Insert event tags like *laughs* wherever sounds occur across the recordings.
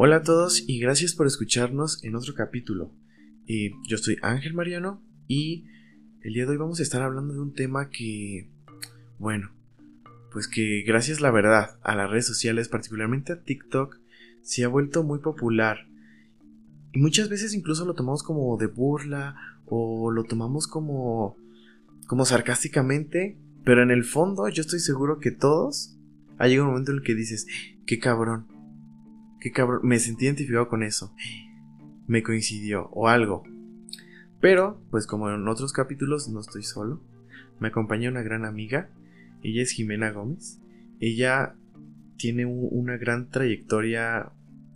Hola a todos y gracias por escucharnos en otro capítulo. Eh, yo soy Ángel Mariano y el día de hoy vamos a estar hablando de un tema que, bueno, pues que gracias la verdad a las redes sociales, particularmente a TikTok, se ha vuelto muy popular. Y muchas veces incluso lo tomamos como de burla o lo tomamos como como sarcásticamente, pero en el fondo yo estoy seguro que todos ha llegado un momento en el que dices, qué cabrón, qué cabrón, me sentí identificado con eso, me coincidió o algo. Pero, pues como en otros capítulos no estoy solo, me acompaña una gran amiga, ella es Jimena Gómez, ella tiene una gran trayectoria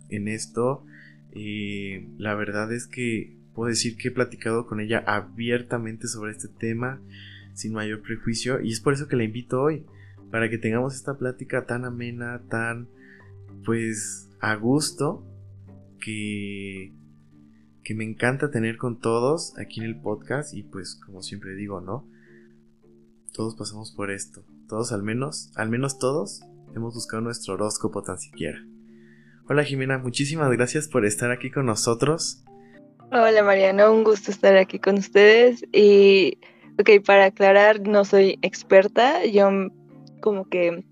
en esto, y la verdad es que puedo decir que he platicado con ella abiertamente sobre este tema, sin mayor prejuicio, y es por eso que la invito hoy, para que tengamos esta plática tan amena, tan, pues, a gusto que, que me encanta tener con todos aquí en el podcast y pues como siempre digo, ¿no? Todos pasamos por esto. Todos al menos, al menos todos, hemos buscado nuestro horóscopo tan siquiera. Hola Jimena, muchísimas gracias por estar aquí con nosotros. Hola Mariano, un gusto estar aquí con ustedes. Y, ok, para aclarar, no soy experta, yo como que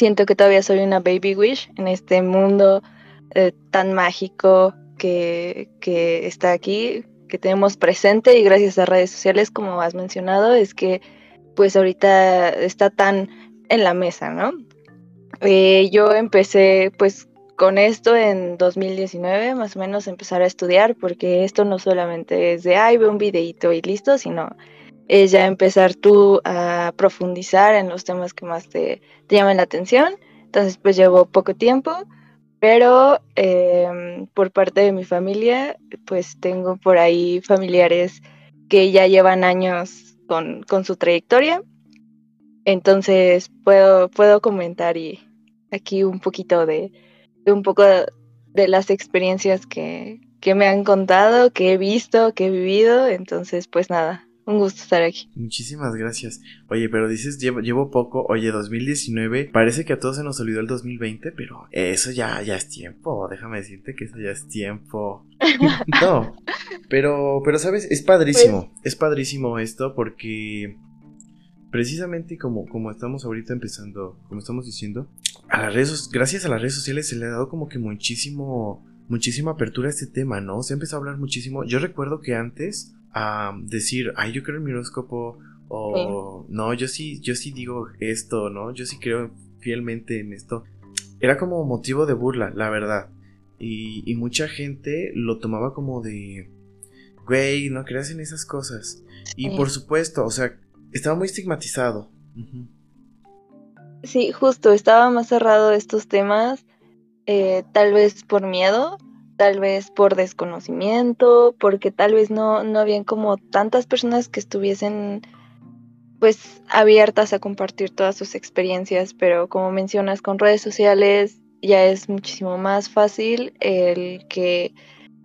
siento que todavía soy una baby wish en este mundo eh, tan mágico que, que, está aquí, que tenemos presente y gracias a redes sociales, como has mencionado, es que pues ahorita está tan en la mesa, ¿no? Eh, yo empecé pues con esto en 2019, más o menos empezar a estudiar, porque esto no solamente es de, ay, ve un videito y listo, sino es ya empezar tú a profundizar en los temas que más te, te llaman la atención. Entonces, pues llevo poco tiempo, pero em, por parte de mi familia, pues tengo por ahí familiares que ya llevan años con, con su trayectoria. Entonces, puedo, puedo comentar y aquí un poquito de, de un poco de las experiencias que, que me han contado, que he visto, que he vivido. Entonces, pues nada, un gusto estar aquí. Muchísimas gracias. Oye, pero dices, llevo, llevo poco. Oye, 2019. Parece que a todos se nos olvidó el 2020, pero eso ya, ya es tiempo. Déjame decirte que eso ya es tiempo. *laughs* no. Pero, pero, ¿sabes? Es padrísimo. Pues es padrísimo esto porque precisamente como, como estamos ahorita empezando, como estamos diciendo, a las redes, gracias a las redes sociales se le ha dado como que muchísimo, muchísima apertura a este tema, ¿no? Se ha empezado a hablar muchísimo. Yo recuerdo que antes a decir, ay, yo creo en mi horóscopo, o no, yo sí, yo sí digo esto, ¿no? Yo sí creo fielmente en esto. Era como motivo de burla, la verdad. Y, y mucha gente lo tomaba como de, güey, no creas en esas cosas. Y por supuesto, o sea, estaba muy estigmatizado. Sí, justo, estaba más cerrado estos temas, eh, tal vez por miedo, tal vez por desconocimiento, porque tal vez no, no habían como tantas personas que estuviesen pues abiertas a compartir todas sus experiencias, pero como mencionas con redes sociales ya es muchísimo más fácil el que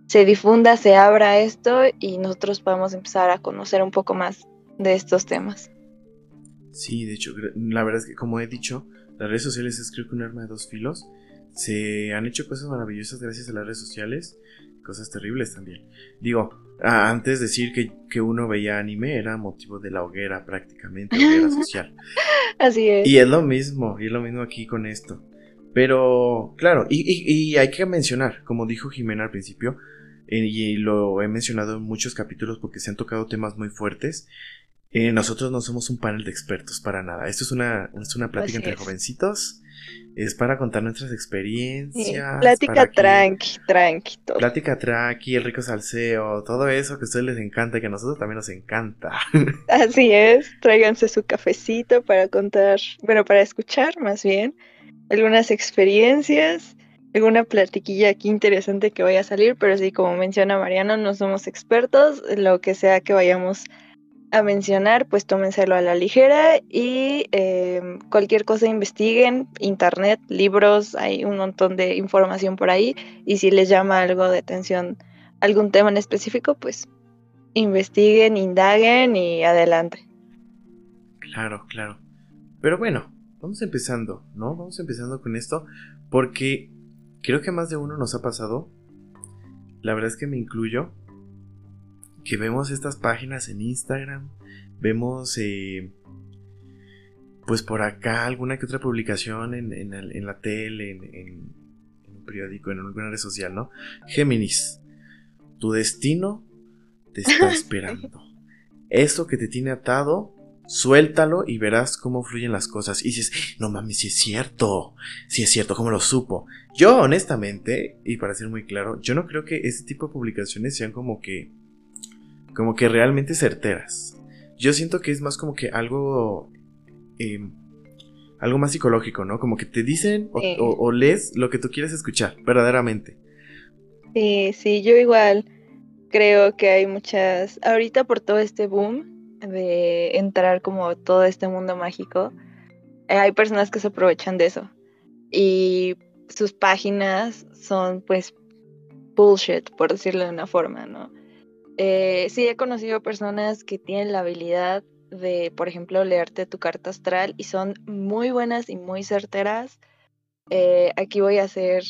se difunda, se abra esto y nosotros podamos empezar a conocer un poco más de estos temas. Sí, de hecho, la verdad es que como he dicho, las redes sociales es creo que un arma de dos filos se han hecho cosas maravillosas gracias a las redes sociales, cosas terribles también. Digo, antes decir que, que, uno veía anime era motivo de la hoguera prácticamente, hoguera *laughs* social. Así es. Y es lo mismo, y es lo mismo aquí con esto. Pero, claro, y, y, hay que mencionar, como dijo Jimena al principio, eh, y lo he mencionado en muchos capítulos porque se han tocado temas muy fuertes, eh, nosotros no somos un panel de expertos para nada. Esto es una, es una plática entre jovencitos es para contar nuestras experiencias. plática tranqui, tranqui. Todo. Plática tranqui, el rico salseo, todo eso que a ustedes les encanta y que a nosotros también nos encanta. *laughs* Así es, tráiganse su cafecito para contar, bueno, para escuchar más bien algunas experiencias, alguna platiquilla aquí interesante que vaya a salir, pero sí, como menciona Mariano, no somos expertos, lo que sea que vayamos a mencionar, pues tómenselo a la ligera y eh, cualquier cosa investiguen, internet, libros, hay un montón de información por ahí y si les llama algo de atención algún tema en específico, pues investiguen, indaguen y adelante. Claro, claro. Pero bueno, vamos empezando, ¿no? Vamos empezando con esto porque creo que más de uno nos ha pasado, la verdad es que me incluyo, que vemos estas páginas en Instagram, vemos eh, pues por acá alguna que otra publicación en, la tele, en, un periódico, en alguna red social, ¿no? Géminis, tu destino te está *laughs* esperando. Eso que te tiene atado, suéltalo y verás cómo fluyen las cosas. Y dices, no mames, si es cierto, si es cierto, ¿cómo lo supo? Yo, honestamente, y para ser muy claro, yo no creo que este tipo de publicaciones sean como que, como que realmente certeras. Yo siento que es más como que algo, em, algo más psicológico, ¿no? Como que te dicen o, lees lo que tú quieres escuchar, verdaderamente. Sí, sí, yo igual creo que hay muchas, ahorita por todo este boom de entrar como todo este mundo mágico, hay personas que se aprovechan de eso. Y sus páginas son pues bullshit, por decirlo de una forma, ¿no? Eh, sí he conocido personas que tienen la habilidad de, por ejemplo, leerte tu carta astral y son muy buenas y muy certeras. Eh, aquí voy a hacer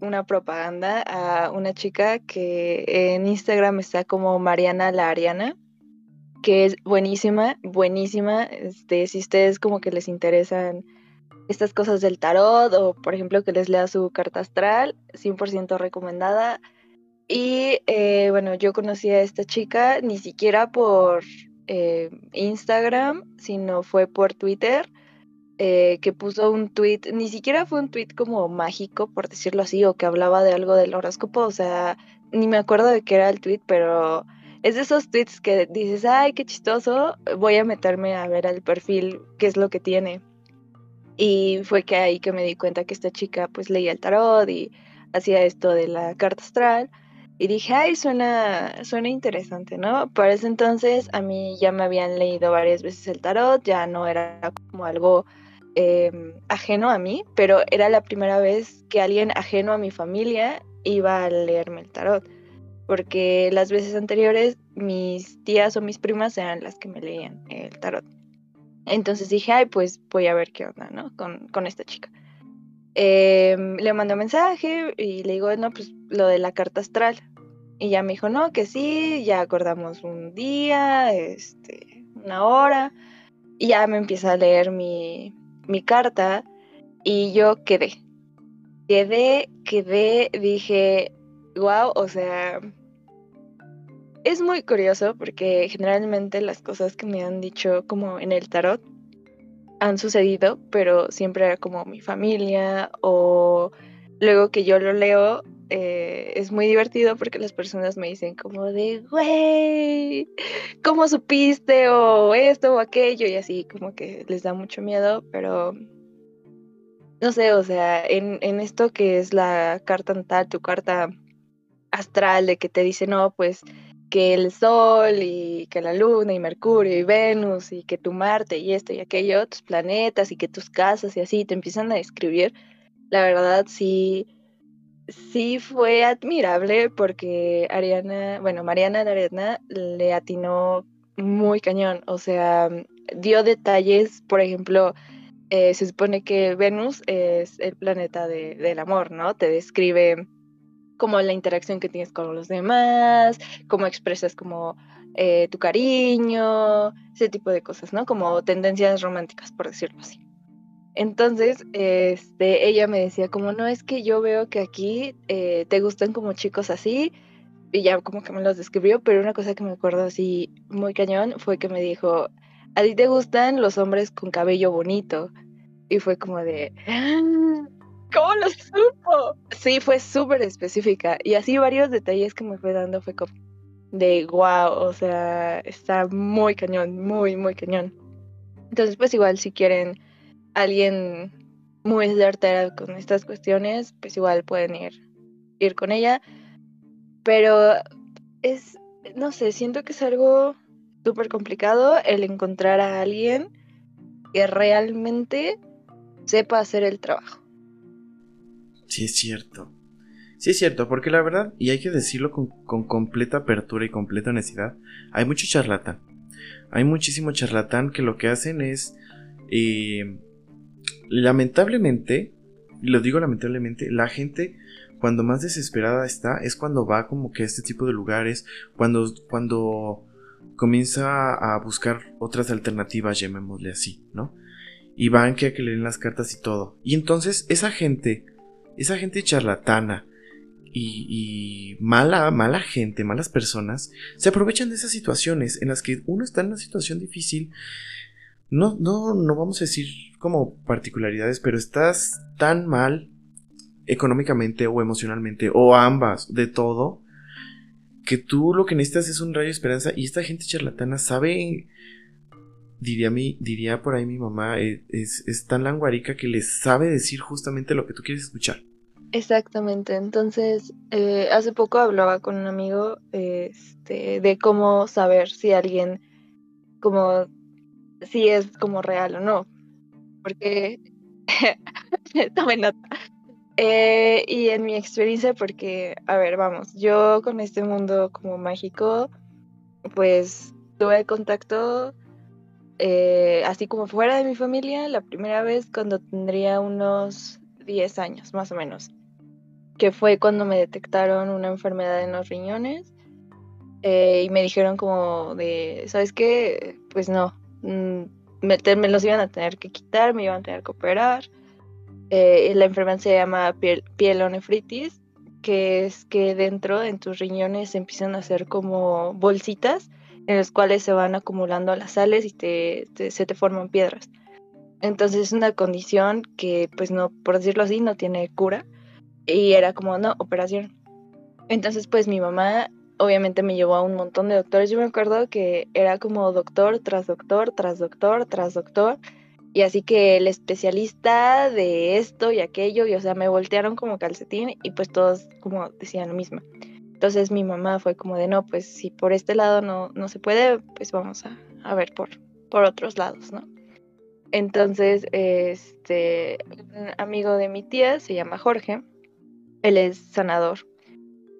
una propaganda a una chica que en Instagram está como Mariana la Ariana, que es buenísima, buenísima. Este, si ustedes como que les interesan estas cosas del tarot o por ejemplo que les lea su carta astral, 100% recomendada. Y eh, bueno, yo conocí a esta chica ni siquiera por eh, Instagram, sino fue por Twitter, eh, que puso un tweet, ni siquiera fue un tweet como mágico, por decirlo así, o que hablaba de algo del horóscopo, o sea, ni me acuerdo de qué era el tweet, pero es de esos tweets que dices, ay, qué chistoso, voy a meterme a ver al perfil, qué es lo que tiene. Y fue que ahí que me di cuenta que esta chica pues leía el tarot y hacía esto de la carta astral. Y dije, ay, suena, suena interesante, ¿no? Para ese entonces a mí ya me habían leído varias veces el tarot, ya no era como algo em, ajeno a mí, pero era la primera vez que alguien ajeno a mi familia iba a leerme el tarot. Porque las veces anteriores mis tías o mis primas eran las que me leían el tarot. Entonces dije, ay, pues voy a ver qué onda, ¿no? Con, esta chica. Em, le mandé un mensaje y le digo, no, pues lo de la carta astral. Y ya me dijo, no, que sí, ya acordamos un día, este, una hora. Y ya me empieza a leer mi, mi carta y yo quedé. Quedé, quedé, dije, wow, o sea, es muy curioso porque generalmente las cosas que me han dicho como en el tarot han sucedido, pero siempre era como mi familia o luego que yo lo leo eh, es muy divertido porque las personas me dicen como de, güey, ¿cómo supiste? O esto o aquello y así como que les da mucho miedo, pero no sé, o sea, en, en esto que es la carta tu carta astral de que te dice, no, pues que el Sol y que la Luna y Mercurio y Venus y que tu Marte y esto y aquello, tus planetas y que tus casas y así te empiezan a describir, la verdad sí, sí fue admirable porque Ariana, bueno, Mariana de le atinó muy cañón, o sea, dio detalles, por ejemplo, eh, se supone que Venus es el planeta del amor, ¿no? Te describe como la interacción que tienes con los demás, cómo expresas como eh, tu cariño, ese tipo de cosas, ¿no? Como tendencias románticas, por decirlo así. Entonces, este, ella me decía como, no, es que yo veo que aquí eh, te gustan como chicos así, y ya como que me los describió, pero una cosa que me acuerdo así muy cañón fue que me dijo, a ti te gustan los hombres con cabello bonito. Y fue como de, ah, ¿Cómo lo supo? Sí, fue súper específica. Y así varios detalles que me fue dando fue como de wow, o sea, está muy cañón, muy, muy cañón. Entonces, pues igual si quieren alguien muy certera con estas cuestiones, pues igual pueden ir, ir con ella. Pero es, no sé, siento que es algo súper complicado el encontrar a alguien que realmente sepa hacer el trabajo. Sí, es cierto. Sí, es cierto, porque la verdad, y hay que decirlo con, completa apertura y completa honestidad, hay mucho charlatán. Hay muchísimo charlatán que lo que hacen es, eh, lamentablemente, y lo digo lamentablemente, la gente cuando más desesperada está es cuando va como que a este tipo de lugares, cuando, cuando comienza a buscar otras alternativas, llamémosle así, ¿no? Y van que a que le den las cartas y todo. Y entonces esa gente, esa gente charlatana y, y, mala, mala gente, malas personas, se aprovechan de esas situaciones en las que uno está en una situación difícil. No, no, no vamos a decir como particularidades, pero estás tan mal económicamente o emocionalmente, o ambas, de todo, que tú lo que necesitas es un rayo de esperanza y esta gente charlatana sabe, diría, mi, diría por ahí mi mamá, eh, es, es tan languarica que les sabe decir justamente lo que tú quieres escuchar. Exactamente, entonces eh, hace poco hablaba con un amigo este, de cómo saber si alguien como si es como real o no, porque *laughs* tome nota. Eh, y en mi experiencia, porque, a ver, vamos, yo con este mundo como mágico, pues tuve contacto eh, así como fuera de mi familia la primera vez cuando tendría unos 10 años, más o menos, que fue cuando me detectaron una enfermedad en los riñones eh, y me dijeron como de, ¿sabes qué? Pues no, mm, me, los iban a tener que quitar, me iban a tener que operar. Eh, la enfermedad se llama piel, pielonefritis, que es que dentro en tus riñones empiezan a hacer como bolsitas en las cuales se van acumulando las sales y te, se te forman piedras. Entonces es una condición que, pues no, por decirlo así, no tiene cura. Y era como, no, operación. Entonces, pues mi mamá obviamente me llevó a un montón de doctores. Yo me acuerdo que era como doctor tras doctor, tras doctor, tras doctor. Y así que el especialista de esto y aquello, y o sea, me voltearon como calcetín y pues todos como decían lo mismo. Entonces mi mamá fue como de, no, pues si por este lado no, no se puede, pues vamos a, a ver por, por otros lados, ¿no? Entonces, este, un amigo de mi tía se llama Jorge, él es sanador.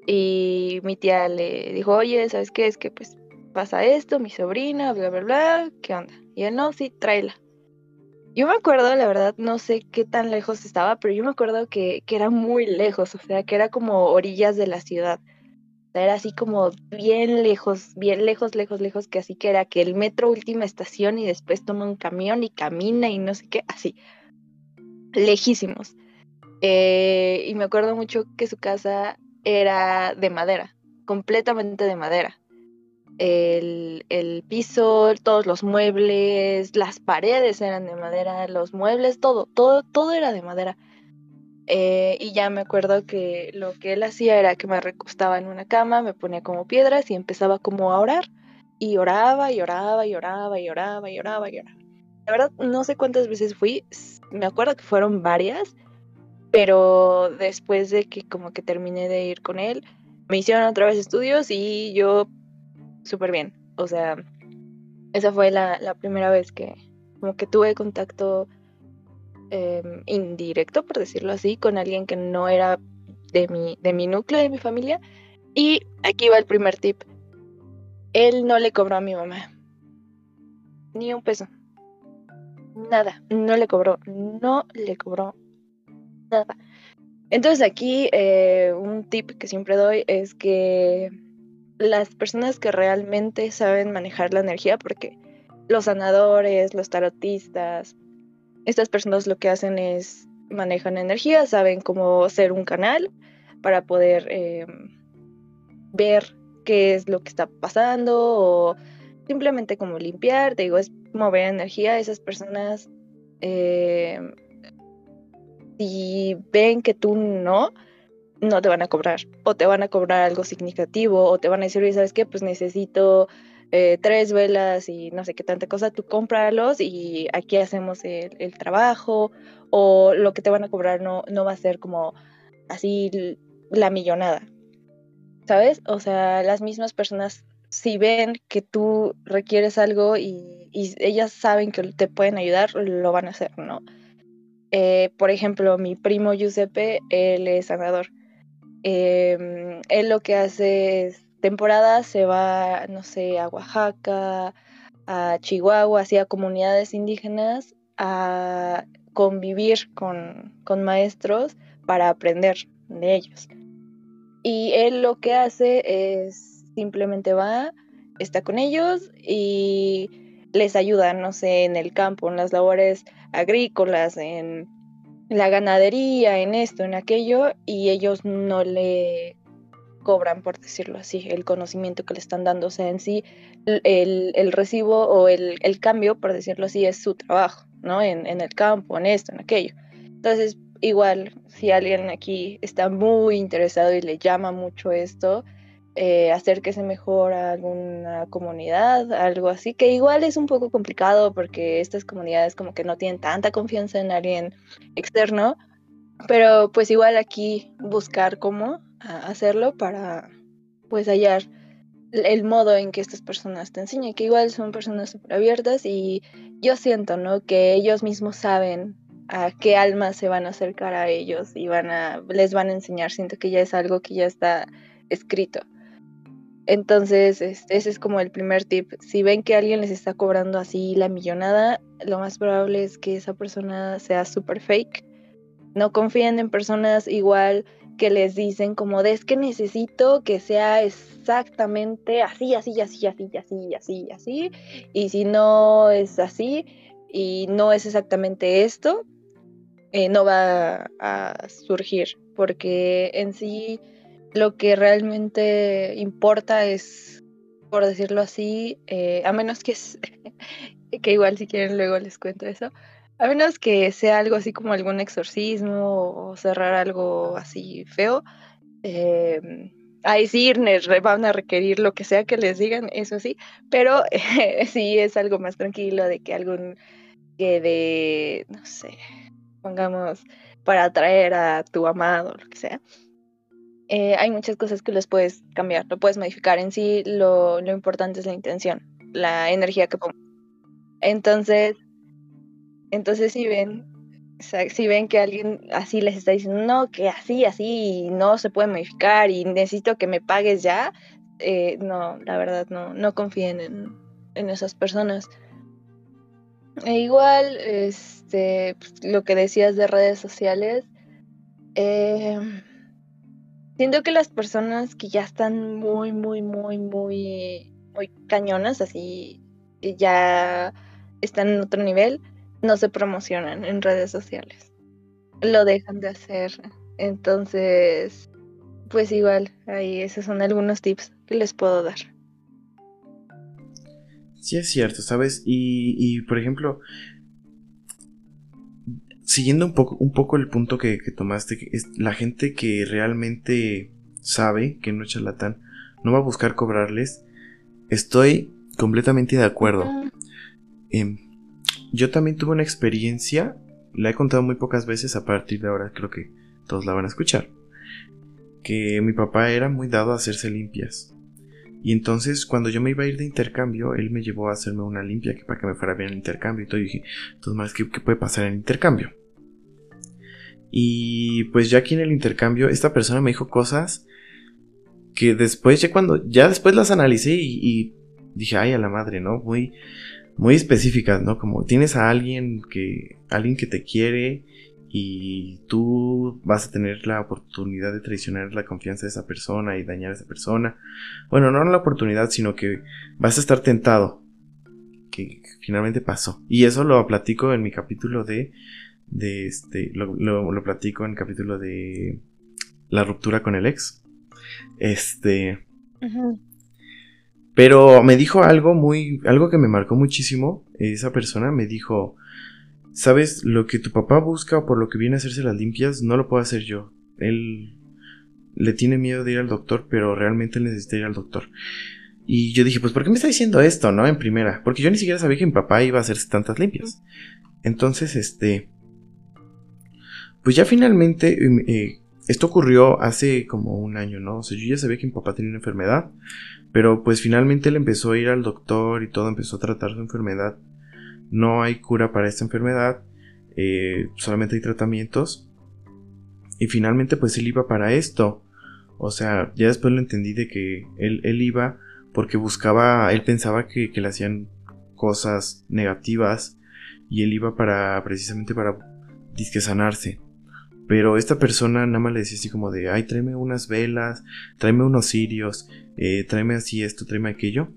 Y mi tía le dijo, oye, ¿sabes qué? Es que pues pasa esto, mi sobrina, bla, bla, bla, ¿qué onda? Y él, no, sí, tráela. Yo me acuerdo, la verdad, no sé qué tan lejos estaba, pero yo me acuerdo que, era muy lejos, o sea, que era como orillas de la ciudad. O sea, era así como bien lejos, bien lejos, lejos, lejos, que así que era que el metro última estación y después toma un camión y camina y no sé qué, así. Lejísimos. Eh, y me acuerdo mucho que su casa era de madera, completamente de madera el, piso, todos los muebles, las paredes eran de madera, los muebles, todo, todo, todo era de madera. Eh, y ya me acuerdo que lo que él hacía era que me recostaba en una cama, me ponía como piedras y empezaba como a orar. Y oraba y oraba y oraba y oraba y oraba y oraba. La verdad, no sé cuántas veces fui, me acuerdo que fueron varias, pero después de que como que terminé de ir con él, me hicieron otra vez estudios y yo súper bien. O sea, esa fue la, primera vez que como que tuve contacto em, indirecto, por decirlo así, con alguien que no era de mi, de mi núcleo, de mi familia. Y aquí va el primer tip. Él no le cobró a mi mamá. Ni un peso. Nada. No le cobró. No le cobró Entonces aquí eh, un tip que siempre doy es que las personas que realmente saben manejar la energía, porque los sanadores, los tarotistas, estas personas lo que hacen es manejan energía, saben cómo ser un canal para poder eh, ver qué es lo que está pasando o simplemente como limpiar, te digo, es mover energía. Esas personas, eh, si ven que tú no, no te van a cobrar o te van a cobrar algo significativo o te van a decir, ¿sabes qué? Pues necesito eh, tres velas y no sé qué tanta cosa, tú cómpralos y aquí hacemos el, trabajo o lo que te van a cobrar no, no va a ser como así la millonada, ¿sabes? O sea, las mismas personas si ven que tú requieres algo y, y ellas saben que te pueden ayudar, lo van a hacer, ¿no? Eh, por ejemplo, mi primo Giuseppe, él es sanador Em, él lo que hace es temporada se va, no sé, a Oaxaca, a Chihuahua, a comunidades indígenas a convivir con, maestros para aprender, de ellos. Y él lo que hace es simplemente va, está con ellos y les ayuda, no sé, en el campo, en las labores agrícolas, en la ganadería, en esto, en aquello, y ellos no le cobran, por decirlo así, el conocimiento que le están dando. O en sí, el, recibo o el, cambio, por decirlo así, es su trabajo, ¿no? En, en el campo, en esto, en aquello. Entonces, igual, si alguien aquí está muy interesado y le llama mucho esto, eh, acérquese mejor a alguna comunidad, algo así, que igual es un poco complicado porque estas comunidades como que no tienen tanta confianza en alguien externo, pero pues igual aquí buscar cómo hacerlo para pues hallar el modo en que estas personas te enseñan, que igual son personas súper abiertas y yo siento, ¿no? Que ellos mismos saben a qué almas se van a acercar a ellos y van a, les van a enseñar, siento que ya es algo que ya está escrito. Entonces, ese es como el primer tip. Si ven que alguien les está cobrando así la millonada, lo más probable es que esa persona sea súper fake. No confíen en personas igual que les dicen como de es que necesito que sea exactamente así, así, así, así, así, así, así. Y si no es así y no es exactamente esto, eh, no va a surgir. Porque en sí lo que realmente importa es, por decirlo así, eh, a menos que, *laughs* que igual si quieren luego les cuento eso, a menos que sea algo así como algún exorcismo o cerrar algo así feo, eh, ahí van a requerir lo que sea que les digan, eso sí, pero *laughs* sí es algo más tranquilo de que algún que de, no sé, pongamos para atraer a tu amado, lo que sea. Eh, hay muchas cosas que los puedes cambiar, lo puedes modificar. En sí, lo, importante es la intención, la energía que pongo. Entonces, entonces si ven, si ven que alguien así les está diciendo, no, que así, así, no se puede modificar y necesito que me pagues ya, eh, no, la verdad, no, no confíen en, esas personas. E igual, este, pues, lo que decías de redes sociales, eh, Siento que las personas que ya están muy, muy, muy, muy, muy cañonas, así, ya están en otro nivel, no se promocionan en redes sociales. Lo dejan de hacer. Entonces, pues igual, ahí esos son algunos tips que les puedo dar. Sí, es cierto, ¿sabes? Y, y por ejemplo, siguiendo un poco, un poco el punto que, tomaste, que es la gente que realmente sabe que no es charlatán, no va a buscar cobrarles, estoy completamente de acuerdo. Em, yo también tuve una experiencia, la he contado muy pocas veces, a partir de ahora creo que todos la van a escuchar, que mi papá era muy dado a hacerse limpias. Y entonces cuando yo me iba a ir de intercambio, él me llevó a hacerme una limpia que para que me fuera bien el intercambio y todo. Y dije, entonces ¿qué, ¿qué, puede pasar en el intercambio? Y pues ya aquí en el intercambio, esta persona me dijo cosas que después, ya cuando, ya después las analicé y, dije, ay, a la madre, ¿no? Muy, muy específicas, ¿no? Como tienes a alguien que, alguien que te quiere y tú vas a tener la oportunidad de traicionar la confianza de esa persona y dañar a esa persona. Bueno, no la oportunidad, sino que vas a estar tentado. Que finalmente pasó. Y eso lo platico en mi capítulo de de este, lo, lo, platico en el capítulo de la ruptura con el ex. Este. Pero me dijo algo muy, algo que me marcó muchísimo. Esa persona me dijo, sabes, lo que tu papá busca o por lo que viene a hacerse las limpias, no lo puedo hacer yo. Él le tiene miedo de ir al doctor, pero realmente necesita ir al doctor. Y yo dije, pues, ¿por qué me está diciendo esto, no? En primera. Porque yo ni siquiera sabía que mi papá iba a hacerse tantas limpias. Entonces, este, pues ya finalmente, em, eh, esto ocurrió hace como un año, ¿no? O sea, yo ya sabía que mi papá tenía una enfermedad, pero pues finalmente él empezó a ir al doctor y todo, empezó a tratar su enfermedad. No hay cura para esta enfermedad, eh, solamente hay tratamientos. Y finalmente pues él iba para esto. O sea, ya después lo entendí de que él, él iba porque buscaba, él pensaba que, que le hacían cosas negativas y él iba para precisamente para disque sanarse Pero esta persona nada más le decía así como de, ay, tráeme unas velas, tráeme unos cirios, eh, tráeme así esto, tráeme aquello.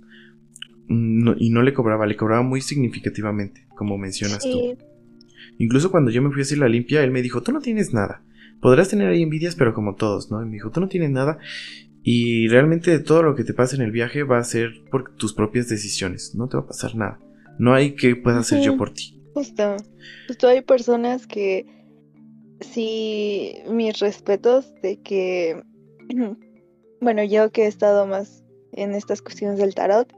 Y no le cobraba, le cobraba muy significativamente, como mencionas tú. Incluso cuando yo me fui a hacer la limpia, él me dijo, tú no tienes nada. Podrás tener ahí envidias, pero como todos, ¿no? Y me dijo, tú no tienes nada. Y realmente todo lo que te pasa en el viaje va a ser por tus propias decisiones. No te va a pasar nada. No hay que pueda hacer yo por ti. Justo. Justo hay personas que sí, mis respetos de que, *clears throat* bueno, yo que he estado más en estas cuestiones del tarot,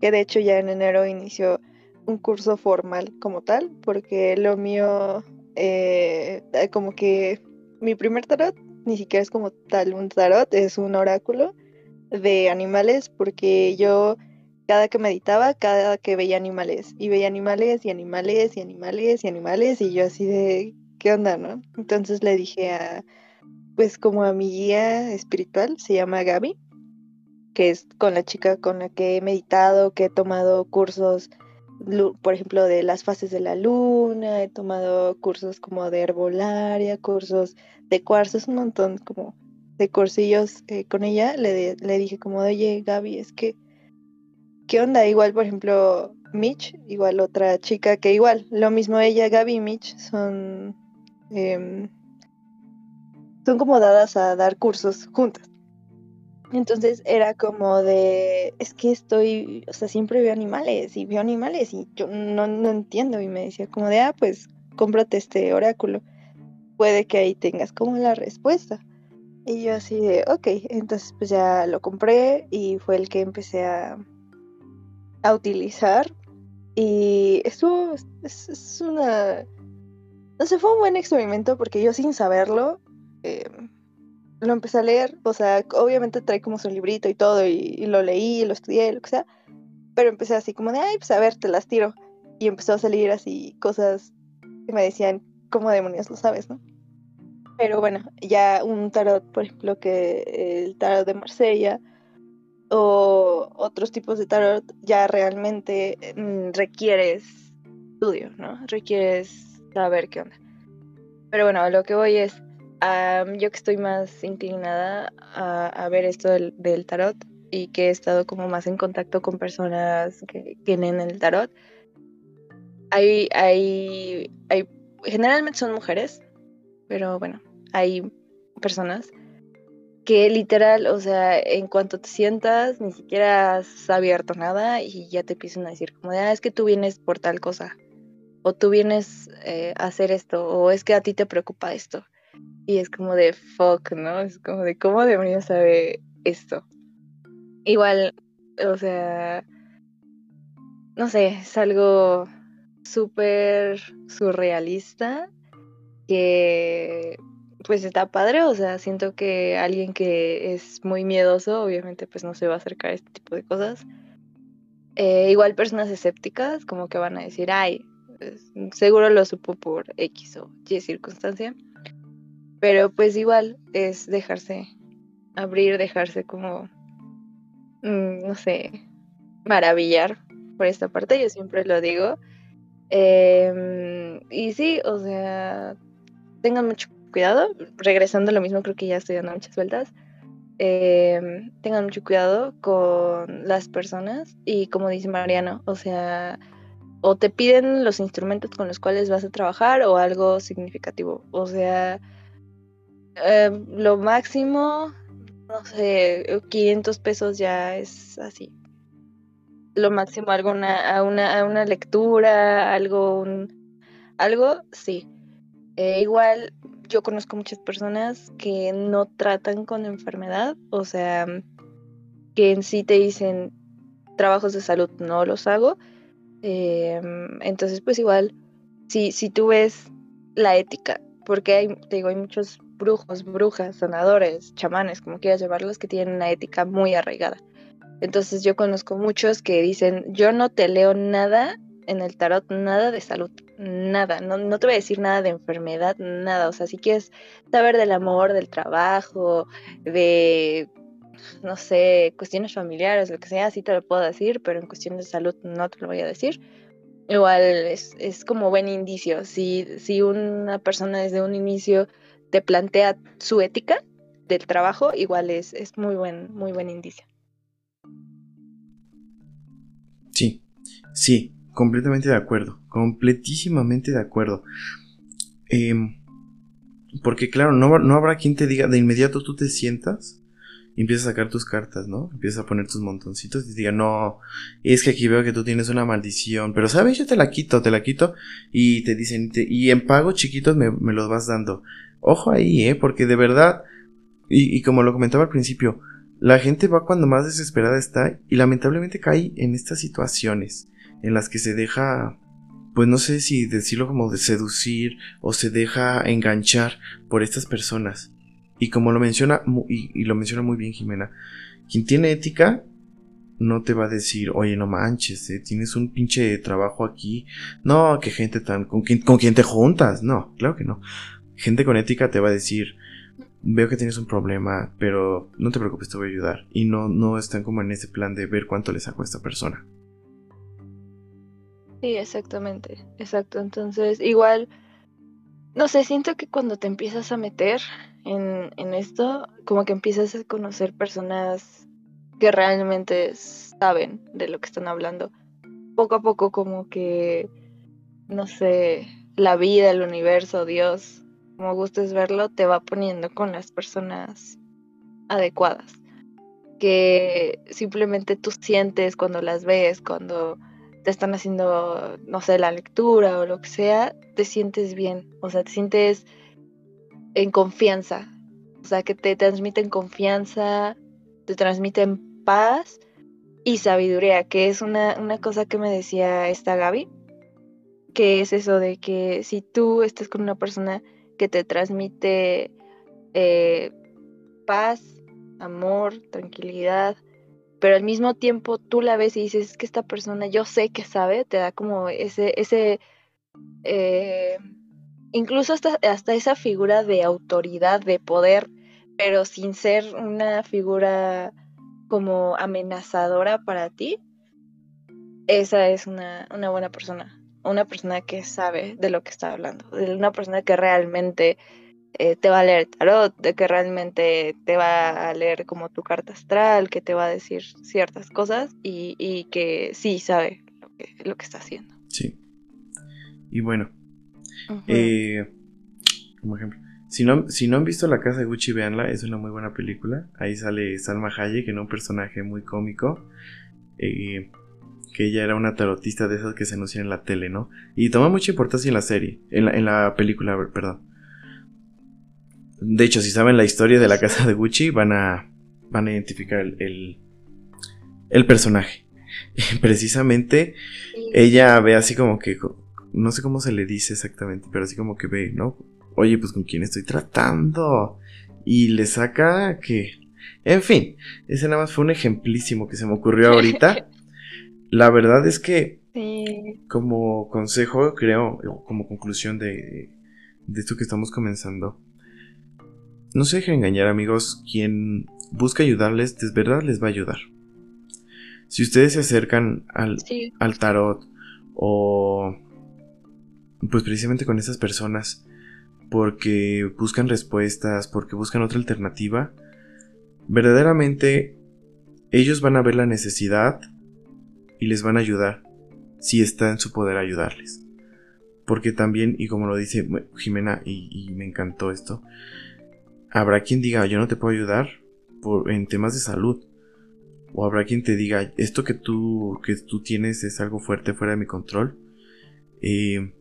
que de hecho ya en enero inició un curso formal como tal, porque lo mío, eh, como que mi primer tarot ni siquiera es como tal un tarot, es un oráculo de animales, porque yo cada que meditaba, cada que veía animales, y veía animales y animales y animales y animales, y yo así de, ¿qué onda, no? Entonces le dije a, pues como a mi guía espiritual, se llama Gaby, que es con la chica con la que he meditado, que he tomado cursos, por ejemplo, de las fases de la luna, he tomado cursos como de herbolaria, cursos de cuarzos, un montón como de cursillos con ella. Le, le dije como, oye, Gaby, es que, ¿qué onda? Igual, por ejemplo, Mitch, igual otra chica que igual, lo mismo ella, Gaby y Mitch son Em, son como dadas a dar cursos juntas. Entonces era como de, es que estoy, o sea, siempre veo animales y veo animales y yo no, no entiendo y me decía como de, ah, pues cómprate este oráculo, puede que ahí tengas como la respuesta. Y yo así de, ok, entonces pues ya lo compré y fue el que empecé a, a utilizar y esto es una sé, fue un buen experimento porque yo sin saberlo em, lo empecé a leer. O sea, obviamente trae como su librito y todo, y, lo leí, lo estudié, lo que sea. Pero empecé así como de, ay, pues a ver, te las tiro. Y empezó a salir así cosas que me decían, ¿cómo demonios lo sabes, no? Pero bueno, ya un tarot, por ejemplo, que el tarot de Marsella o otros tipos de tarot ya realmente mm, requieres estudio, ¿no? Requieres a ver qué onda. Pero bueno, lo que voy es, yo que estoy más inclinada a, ver esto del, tarot y que he estado como más en contacto con personas que tienen el tarot, hay, hay, hay, generalmente son mujeres, pero bueno, hay personas que literal, o sea, en cuanto te sientas, ni siquiera has abierto nada y ya te empiezan a decir como de, ah, es que tú vienes por tal cosa o tú vienes eh, a hacer esto, o es que a ti te preocupa esto. Y es como de fuck, ¿no? Es como de cómo demonios sabe esto. Igual, o sea, no sé, es algo súper surrealista que pues está padre, o sea, siento que alguien que es muy miedoso, obviamente pues no se va a acercar a este tipo de cosas. Eh, igual personas escépticas, como que van a decir, ay, pues, seguro lo supo por X o Y circunstancia. Pero pues igual es dejarse abrir, dejarse como, mm, no sé, maravillar por esta parte, yo siempre lo digo. Em, y sí, o sea, tengan mucho cuidado, regresando a lo mismo, creo que ya estoy dando muchas vueltas. Em, tengan mucho cuidado con las personas y como dice Mariano, o sea, o te piden los instrumentos con los cuales vas a trabajar o algo significativo. O sea, em, lo máximo, no sé, 500 pesos ya es así. Lo máximo, alguna, a, una, lectura, algo, un, algo, sí. Eh, igual, yo conozco muchas personas que no tratan con enfermedad, o sea, que en sí te dicen trabajos de salud no los hago, Em, entonces, pues igual, si, si tú ves la ética, porque hay, te digo, hay muchos brujos, brujas, sanadores, chamanes, como quieras llamarlos, que tienen una ética muy arraigada. Entonces yo conozco muchos que dicen, yo no te leo nada en el tarot, nada de salud, nada, no, no te voy a decir nada de enfermedad, nada. O sea, si quieres saber del amor, del trabajo, de no sé, cuestiones familiares, lo que sea, sí te lo puedo decir, pero en cuestiones de salud no te lo voy a decir. Igual es, como buen indicio. Si, si una persona desde un inicio te plantea su ética del trabajo, igual es, es muy buen, muy buen indicio. Sí, sí, completamente de acuerdo, completísimamente de acuerdo. Em, porque claro, no, no habrá quien te diga, de inmediato tú te sientas y empiezas a sacar tus cartas, ¿no? Empiezas a poner tus montoncitos y diga, no, es que aquí veo que tú tienes una maldición, pero sabes, yo te la quito, te la quito y te dicen, y en pago chiquitos me, me los vas dando. Ojo ahí, ¿eh? Porque de verdad, y, y como lo comentaba al principio, la gente va cuando más desesperada está y lamentablemente cae en estas situaciones en las que se deja, pues no sé si decirlo como de seducir o se deja enganchar por estas personas. Y como lo menciona, y, lo menciona muy bien Jimena, quien tiene ética no te va a decir, oye, no manches, eh, tienes un pinche trabajo aquí. No, que gente tan, con quien, con quien te juntas. No, claro que no. Gente con ética te va a decir, veo que tienes un problema, pero no te preocupes, te voy a ayudar. Y no, no están como en ese plan de ver cuánto le sacó a esta persona. Sí, exactamente, exacto. Entonces, igual, no sé, siento que cuando te empiezas a meter en, esto, como que empiezas a conocer personas que realmente saben de lo que están hablando. Poco a poco como que, no sé, la vida, el universo, Dios, como gustes verlo, te va poniendo con las personas adecuadas. Que simplemente tú sientes cuando las ves, cuando te están haciendo, no sé, la lectura o lo que sea, te sientes bien, o sea, te sientes en confianza, o sea, que te transmiten confianza, te transmiten paz y sabiduría, que es una, una cosa que me decía esta Gaby, que es eso de que si tú estás con una persona que te transmite eh, paz, amor, tranquilidad, pero al mismo tiempo tú la ves y dices, es que esta persona yo sé que sabe, te da como ese, ese, eh, incluso hasta, hasta esa figura de autoridad, de poder, pero sin ser una figura como amenazadora para ti, esa es una, una buena persona, una persona que sabe de lo que está hablando, una persona que realmente eh, te va a leer tarot, de que realmente te va a leer como tu carta astral, que te va a decir ciertas cosas y, que sí sabe lo que, está haciendo. Sí. Y bueno, eh, como ejemplo, si no, si no han visto La Casa de Gucci, véanla, es una muy buena película. Ahí sale Salma Hayek, que es un personaje muy cómico. Eh, que ella era una tarotista de esas que se anuncian en la tele, ¿no? Y toma mucha importancia en la serie, en la, en la película, perdón. De hecho, si saben la historia de la casa de Gucci, van a, van a identificar el, el, personaje. *laughs* precisamente, ella ve así como que, no sé cómo se le dice exactamente, pero así como que ve, ¿no? Oye, pues con quién estoy tratando. Y le saca que... En fin, ese nada más fue un ejemplísimo que se me ocurrió *laughs* ahorita. La verdad es que, como consejo, creo, como conclusión de, de esto que estamos comenzando, no se dejen engañar amigos, quien busca ayudarles, de verdad les va a ayudar. Si ustedes se acercan al, al tarot o pues precisamente con esas personas porque buscan respuestas, porque buscan otra alternativa, verdaderamente ellos van a ver la necesidad y les van a ayudar si está en su poder ayudarles. Porque también, y como lo dice Jimena, y, me encantó esto, habrá quien diga, yo no te puedo ayudar en temas de salud. O habrá quien te diga, esto que tú, que tú tienes es algo fuerte fuera de mi control. Eh,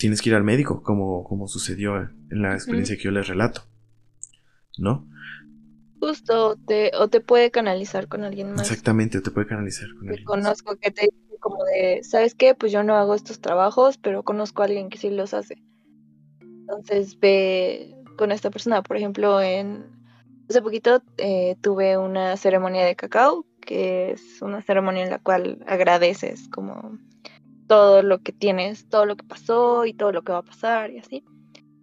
tienes que ir al médico, como, como sucedió en la experiencia que yo les relato. ¿No? Justo, te, o te puede canalizar con alguien más. Exactamente, o te puede canalizar con alguien conozco que te dice como de, ¿sabes qué? Pues yo no hago estos trabajos, pero conozco a alguien que sí los hace. Entonces ve, con esta persona. Por ejemplo, en hace poquito eh, tuve una ceremonia de cacao, que es una ceremonia en la cual agradeces como todo lo que tienes, todo lo que pasó y todo lo que va a pasar y así.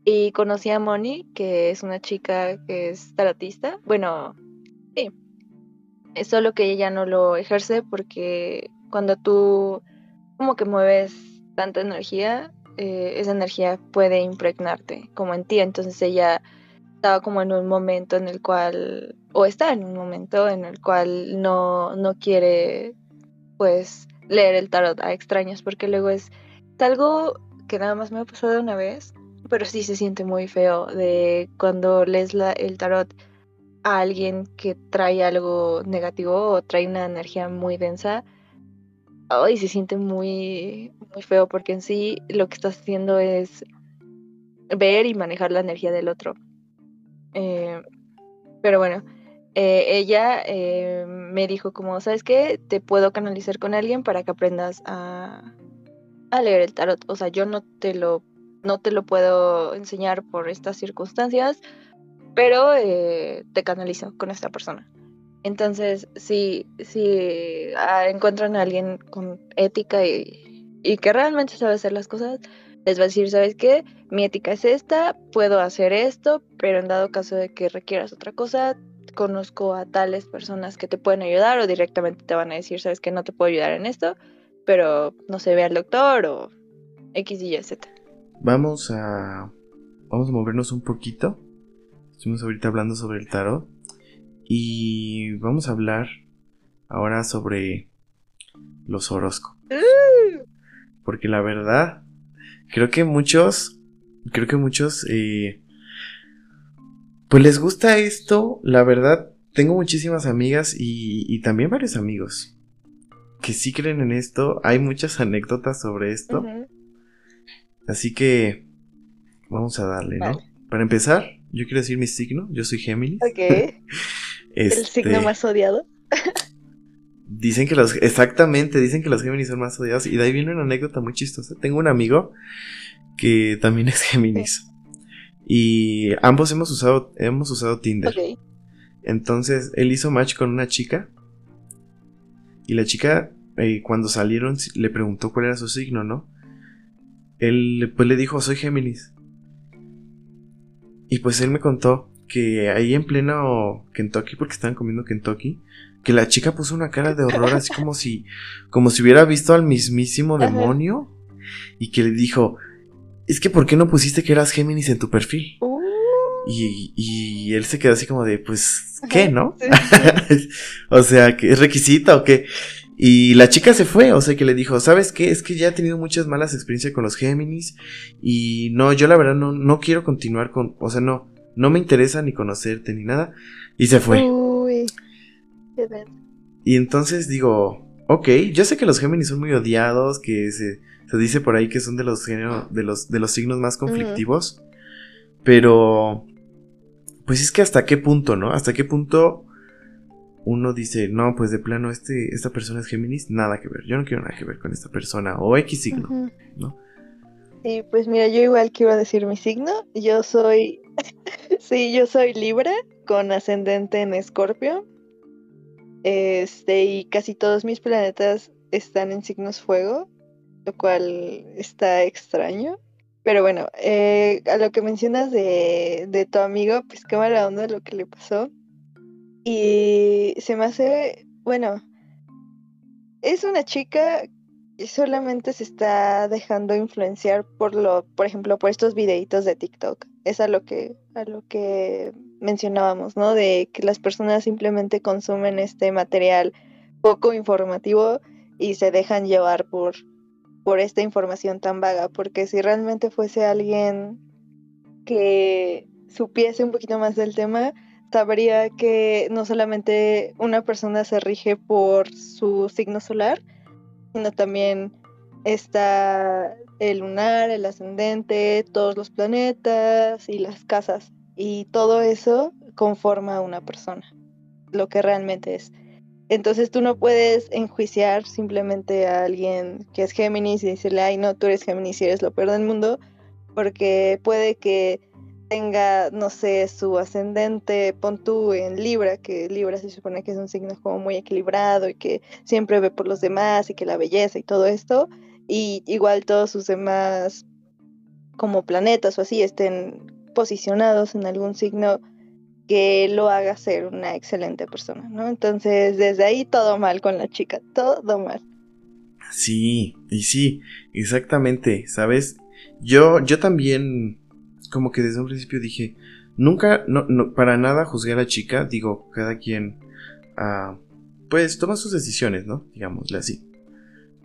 Y conocí a Moni, que es una chica que es tarotista. Bueno, sí. Es solo que ella no lo ejerce porque cuando tú como que mueves tanta energía, eh, esa energía puede impregnarte como en ti. Entonces ella estaba como en un momento en el cual, o está en un momento en el cual no, no quiere pues leer el tarot a extraños, porque luego es, algo que nada más me ha pasado una vez, pero sí se siente muy feo de cuando lees el tarot a alguien que trae algo negativo o trae una energía muy densa, ay, se siente muy, muy feo porque en sí lo que estás haciendo es ver y manejar la energía del otro. Eh, pero bueno, eh, ella eh, me dijo como, ¿sabes qué? Te puedo canalizar con alguien para que aprendas a, leer el tarot. O sea, yo no te lo, no te lo puedo enseñar por estas circunstancias, pero te canalizo con esta persona. Entonces, si, si ah, encuentran a alguien con ética y, y, que realmente sabe hacer las cosas, les va a decir, ¿sabes qué? Mi ética es esta, puedo hacer esto, pero en dado caso de que requieras otra cosa, conozco a tales personas que te pueden ayudar o directamente te van a decir, ¿sabes qué? No te puedo ayudar en esto, pero no se ve al doctor o X, Y, Z. Vamos a... Vamos a movernos un poquito. Estuvimos ahorita hablando sobre el tarot. Y vamos a hablar ahora sobre los horóscopos. ¡Uh! Porque la verdad, creo que muchos, creo que muchos, eh, pues les gusta esto. La verdad, tengo muchísimas amigas y, también varios amigos que sí creen en esto. Hay muchas anécdotas sobre esto. Así que vamos a darle, ¿no? Para empezar, yo quiero decir mi signo. Yo soy Géminis. Ok. *laughs* ¿El signo este, más odiado? dicen que los, exactamente, dicen que los Géminis son más odiados. Y de ahí viene una anécdota muy chistosa. Tengo un amigo que también es Géminis. Y ambos hemos usado, hemos usado Tinder. Entonces, él hizo match con una chica. Y la chica, eh, cuando salieron, le preguntó cuál era su signo, ¿no? Él pues le dijo, soy Géminis. Y pues él me contó que ahí en pleno Kentucky, porque estaban comiendo Kentucky, que la chica puso una cara de horror así como si, como si hubiera visto al mismísimo demonio y que le dijo, es que ¿por qué no pusiste que eras Géminis en tu perfil? Uh. Y, y, él se quedó así como de, pues, ¿qué, no? *laughs* o sea, ¿que ¿es requisita o qué? Y la chica se fue, o sea que le dijo, ¿sabes qué? Es que ya he tenido muchas malas experiencias con los Géminis y no, yo la verdad no, no quiero continuar con, o sea, no, no me interesa ni conocerte ni nada. Y se fue. Uy, y entonces digo, ok, yo sé que los Géminis son muy odiados, que se, se dice por ahí que son de los, de los, de los signos más conflictivos, pero pues es que hasta qué punto, ¿no? Hasta qué punto uno dice, no, pues de plano este, esta persona es Géminis, nada que ver, yo no quiero nada que ver con esta persona, o X signo, ¿no? Sí, pues mira, yo igual quiero decir mi signo, yo soy *laughs* sí, yo soy Libra con ascendente en Escorpio. Este, y casi todos mis planetas están en signos fuego, lo cual está extraño. Pero bueno, eh, a lo que mencionas de, de tu amigo, pues qué mala onda lo que le pasó. Y se me hace, bueno, es una chica que solamente se está dejando influenciar por lo, por ejemplo, por estos videitos de TikTok es a lo que, a lo que mencionábamos, ¿no? De que las personas simplemente consumen este material poco informativo y se dejan llevar por, por esta información tan vaga, porque si realmente fuese alguien que supiese un poquito más del tema, sabría que no solamente una persona se rige por su signo solar, sino también está el lunar, el ascendente, todos los planetas y las casas. Y todo eso conforma a una persona, lo que realmente es. Entonces tú no puedes enjuiciar simplemente a alguien que es Géminis y decirle, ay, no, tú eres Géminis y eres lo peor del mundo, porque puede que tenga, no sé, su ascendente, pon tú en Libra, que Libra se supone que es un signo como muy equilibrado y que siempre ve por los demás y que la belleza y todo esto, y igual todos sus demás como planetas o así estén posicionados en algún signo que lo haga ser una excelente persona, ¿no? Entonces, desde ahí todo mal con la chica, todo mal. Sí, y sí, exactamente, ¿sabes? Yo, yo también, como que desde un principio dije, nunca, no, no para nada juzgué a la chica, digo, cada quien, ah, pues toma sus decisiones, ¿no? Digámosle así.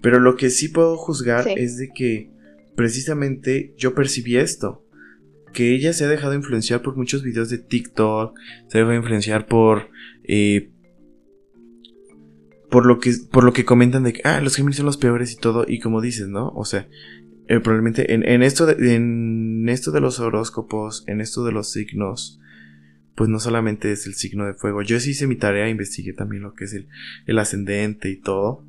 Pero lo que sí puedo juzgar es de que precisamente yo percibí esto. Que ella se ha dejado influenciar por muchos videos de TikTok, se ha dejado influenciar por eh, por lo que por lo que comentan de que ah, los Géminis son los peores y todo y como dices, ¿no? O sea, eh, probablemente en, esto de, en esto de los horóscopos, en esto de los signos, pues no solamente es el signo de fuego. Yo sí hice mi tarea, investigué también lo que es el, el ascendente y todo.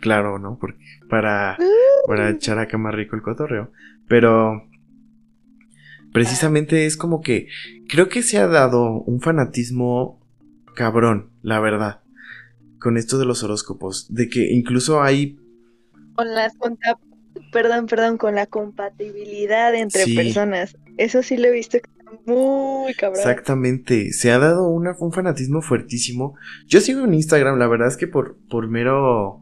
Claro, ¿no? Porque para, para echar acá más rico el cotorreo. Pero precisamente es como que creo que se ha dado un fanatismo cabrón, la verdad con esto de los horóscopos, de que incluso hay... Con las perdón, perdón, con la compatibilidad entre personas. Eso sí lo he visto muy cabrón. Exactamente, se ha dado una, un fanatismo fuertísimo. Yo sigo en Instagram, la verdad es que por, por mero...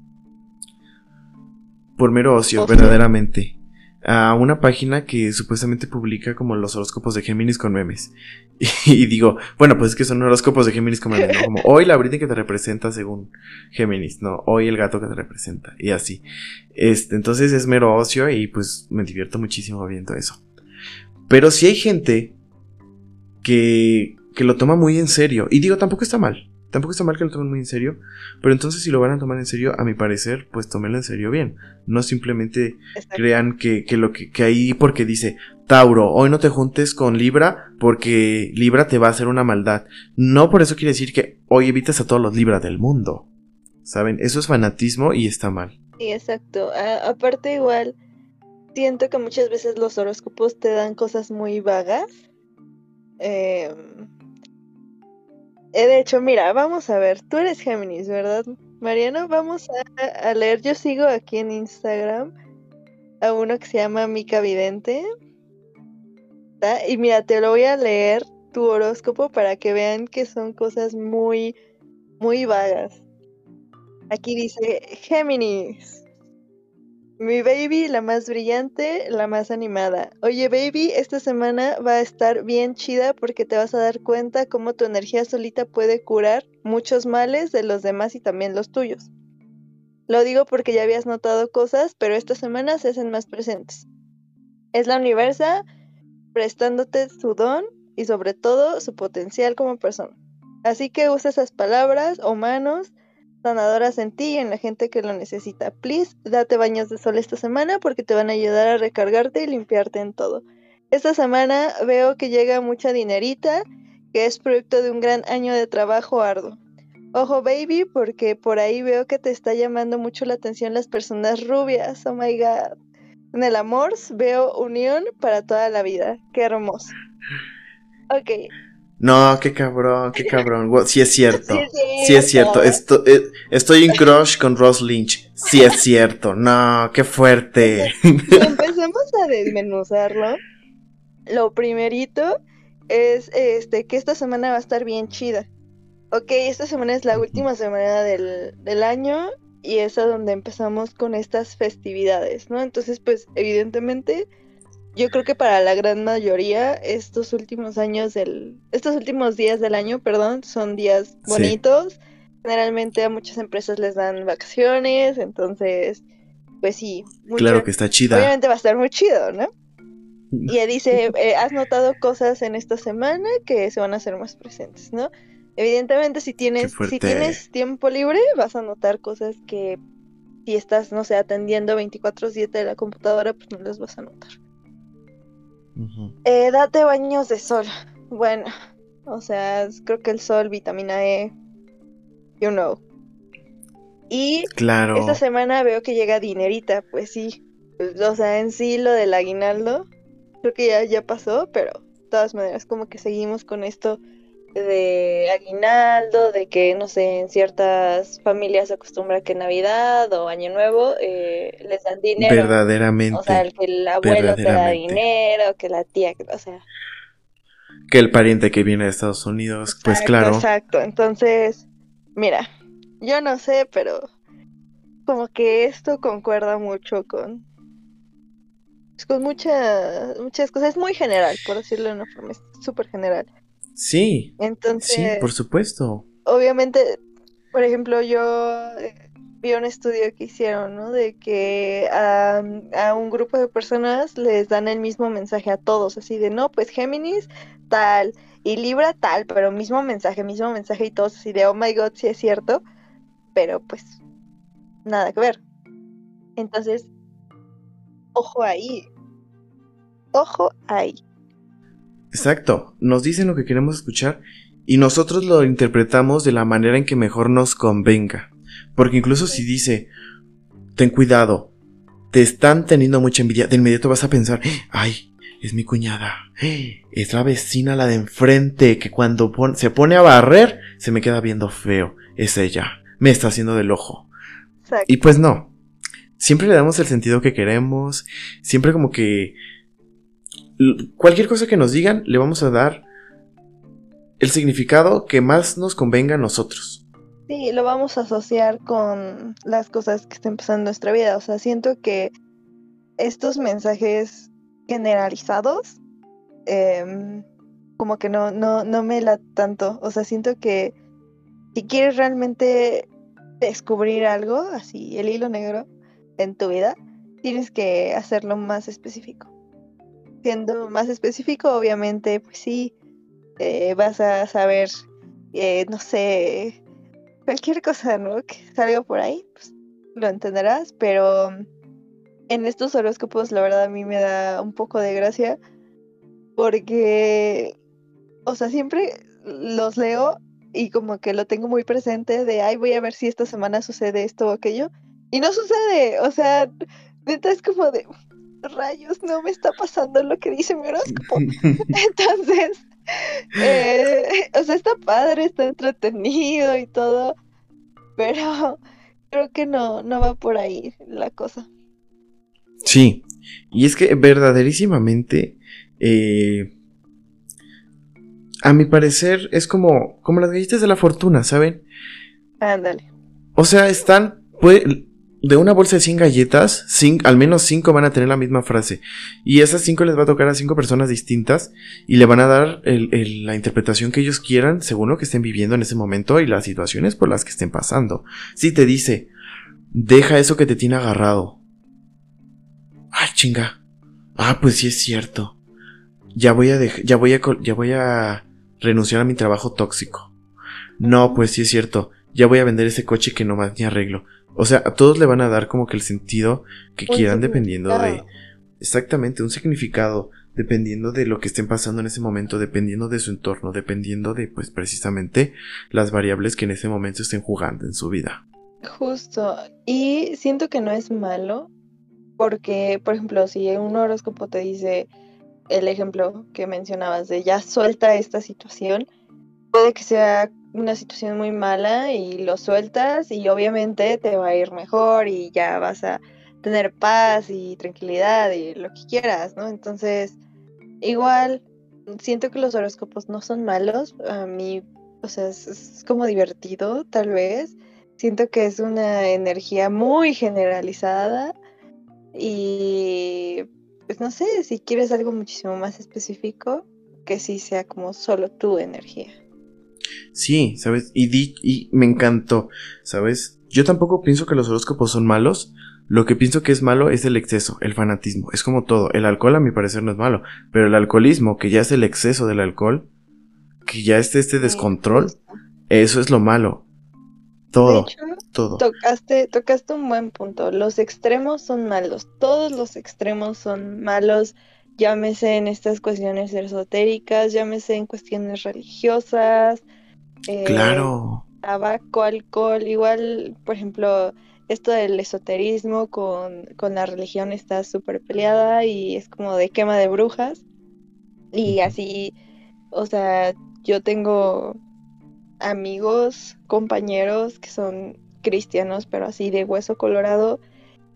Por mero ocio. verdaderamente a una página que supuestamente publica como los horóscopos de Géminis con memes. *laughs* Y, digo, bueno, pues es que son horóscopos de Géminis con memes, ¿no? Como hoy la brida que te representa según Géminis, ¿no? Hoy el gato que te representa, y así. Este, entonces es mero ocio y pues me divierto muchísimo viendo eso. Pero si hay gente que, que lo toma muy en serio, y digo, tampoco está mal. Tampoco está mal que lo tomen muy en serio, pero entonces si lo van a tomar en serio, a mi parecer, pues tómenlo en serio bien. No simplemente crean que, que lo que, que, ahí porque dice, Tauro, hoy no te juntes con Libra porque Libra te va a hacer una maldad. No por eso quiere decir que hoy evites a todos los Libra del mundo. ¿Saben? Eso es fanatismo y está mal. Sí, exacto. aparte igual, siento que muchas veces los horóscopos te dan cosas muy vagas. Eh, de hecho, mira, vamos a ver, tú eres Géminis, ¿verdad? Mariano, vamos a, leer, yo sigo aquí en Instagram a uno que se llama Mica Vidente. Y mira, te lo voy a leer tu horóscopo para que vean que son cosas muy, muy vagas. Aquí dice Géminis. Mi baby, la más brillante, la más animada. Oye, baby, esta semana va a estar bien chida porque te vas a dar cuenta cómo tu energía solita puede curar muchos males de los demás y también los tuyos. Lo digo porque ya habías notado cosas, pero esta semana se hacen más presentes. Es la universa prestándote su don y sobre todo su potencial como persona. Así que usa esas palabras o manos sanadoras en ti y en la gente que lo necesita. Please, date baños de sol esta semana porque te van a ayudar a recargarte y limpiarte en todo. Esta semana veo que llega mucha dinerita, que es producto de un gran año de trabajo arduo. Ojo baby, porque por ahí veo que te está llamando mucho la atención las personas rubias. Oh my god. En el amor veo unión para toda la vida. Qué hermoso. Ok, no, qué cabrón, qué cabrón. *laughs* sí es cierto. Sí es cierto. Eh, estoy, en crush con Ross Lynch. Sí es cierto. No, qué fuerte. *laughs* empezamos a desmenuzarlo, lo primerito es este que esta semana va a estar bien chida. Ok, esta semana es la última semana del, del año y es a donde empezamos con estas festividades, ¿no? Entonces, pues, evidentemente yo creo que para la gran mayoría estos últimos años del estos últimos días del año, perdón, son días bonitos. Generalmente a muchas empresas les dan vacaciones, entonces pues sí, claro que está chida. Obviamente va a estar muy chido, ¿no? *laughs* Y dice, eh, has notado cosas en esta semana que se van a hacer más presentes, ¿no? Evidentemente si tienes si tienes tiempo libre vas a notar cosas que si estás, no sé, atendiendo 24/7 de la computadora, pues no las vas a notar. Eh, date baños de sol. Bueno, o sea, creo que el sol, vitamina E, you know. Y claro. esta semana veo que llega dinerita, pues sí. O sea, en sí lo del aguinaldo, creo que ya, ya pasó, pero de todas maneras, como que seguimos con esto de aguinaldo, de que, no sé, en ciertas familias se acostumbra que Navidad o Año Nuevo eh, les dan dinero. Verdaderamente. O sea, que el abuelo te da dinero, que la tía, o sea. Que el pariente que viene de Estados Unidos, pues claro. Exacto, entonces, mira, yo no sé, pero como que esto concuerda mucho con con muchas muchas cosas. Es muy general, por decirlo de una forma, es súper general. Sí. Entonces. Sí, por supuesto. Obviamente, por ejemplo, yo eh, vi un estudio que hicieron, ¿no? De que a, a, un grupo de personas les dan el mismo mensaje a todos, así de, no, pues Géminis tal y Libra tal, pero mismo mensaje, mismo mensaje y todos así de, oh my god, sí es cierto, pero pues nada que ver. Entonces, ojo ahí. Ojo ahí. Exacto, nos dicen lo que queremos escuchar y nosotros lo interpretamos de la manera en que mejor nos convenga. Porque incluso si dice, ten cuidado, te están teniendo mucha envidia, de inmediato vas a pensar, ay, es mi cuñada, es la vecina la de enfrente que cuando se pone a barrer se me queda viendo feo, es ella, me está haciendo del ojo. Y pues no, siempre le damos el sentido que queremos, siempre como que cualquier cosa que nos digan le vamos a dar el significado que más nos convenga a nosotros. Sí, lo vamos a asociar con las cosas que estén pasando en nuestra vida. O sea, siento que estos mensajes generalizados, em, como que no, no, no me la tanto. O sea, siento que si quieres realmente descubrir algo, así, el hilo negro en tu vida, tienes que hacerlo más específico. Siendo más específico, obviamente, pues sí, eh, vas a saber, eh, no sé, cualquier cosa, ¿no? Que salga por ahí, pues lo entenderás, pero en estos horóscopos la verdad a mí me da un poco de gracia porque, o sea, siempre los leo y como que lo tengo muy presente de, ay, voy a ver si esta semana sucede esto o aquello. Y no sucede, o sea, neta es como de, rayos, no me está pasando lo que dice mi horóscopo. *laughs* Entonces, eh, o sea, está padre, está entretenido y todo, pero creo que no, no va por ahí la cosa. Sí, y es que verdaderísimamente, eh, a mi parecer, es como, como las galletas de la fortuna, ¿saben? Ándale. O sea, están, de una bolsa de 100 galletas, al menos 5 van a tener la misma frase. Y esas 5 les va a tocar a 5 personas distintas y le van a dar la interpretación que ellos quieran según lo que estén viviendo en ese momento y las situaciones por las que estén pasando. Si te dice, deja eso que te tiene agarrado. Ay, chinga. Ah, pues sí es cierto. Ya voy a ya voy a, ya voy a renunciar a mi trabajo tóxico. No, pues sí es cierto. Ya voy a vender ese coche que no más ni arreglo. O sea, a todos le van a dar como que el sentido que quieran dependiendo de... Exactamente, un significado dependiendo de lo que estén pasando en ese momento, dependiendo de su entorno, dependiendo de, pues, precisamente las variables que en ese momento estén jugando en su vida. Justo, y siento que no es malo, porque, por ejemplo, si un horóscopo te dice el ejemplo que mencionabas de ya suelta esta situación, puede que sea una situación muy mala y lo sueltas y obviamente te va a ir mejor y ya vas a tener paz y tranquilidad y lo que quieras, ¿no? Entonces, igual, siento que los horóscopos no son malos, a mí, o sea, es, como divertido, tal vez. Siento que es una energía muy generalizada y, pues no sé, si quieres algo muchísimo más específico, que sí sea como solo tu energía. Sí, ¿sabes? Y, y me encantó, ¿sabes? Yo tampoco pienso que los horóscopos son malos. Lo que pienso que es malo es el exceso, el fanatismo. Es como todo. El alcohol a mi parecer no es malo. Pero el alcoholismo, que ya es el exceso del alcohol, que ya es este descontrol, eso es lo malo. Todo. todo. Tocaste, tocaste un buen punto. Los extremos son malos. Todos los extremos son malos. Llámese en estas cuestiones esotéricas, llámese en cuestiones religiosas, eh, claro. Tabaco, alcohol, igual, por ejemplo, esto del esoterismo con, la religión está súper peleada y es como de quema de brujas. Y así, o sea, yo tengo amigos, compañeros que son cristianos, pero así de hueso colorado.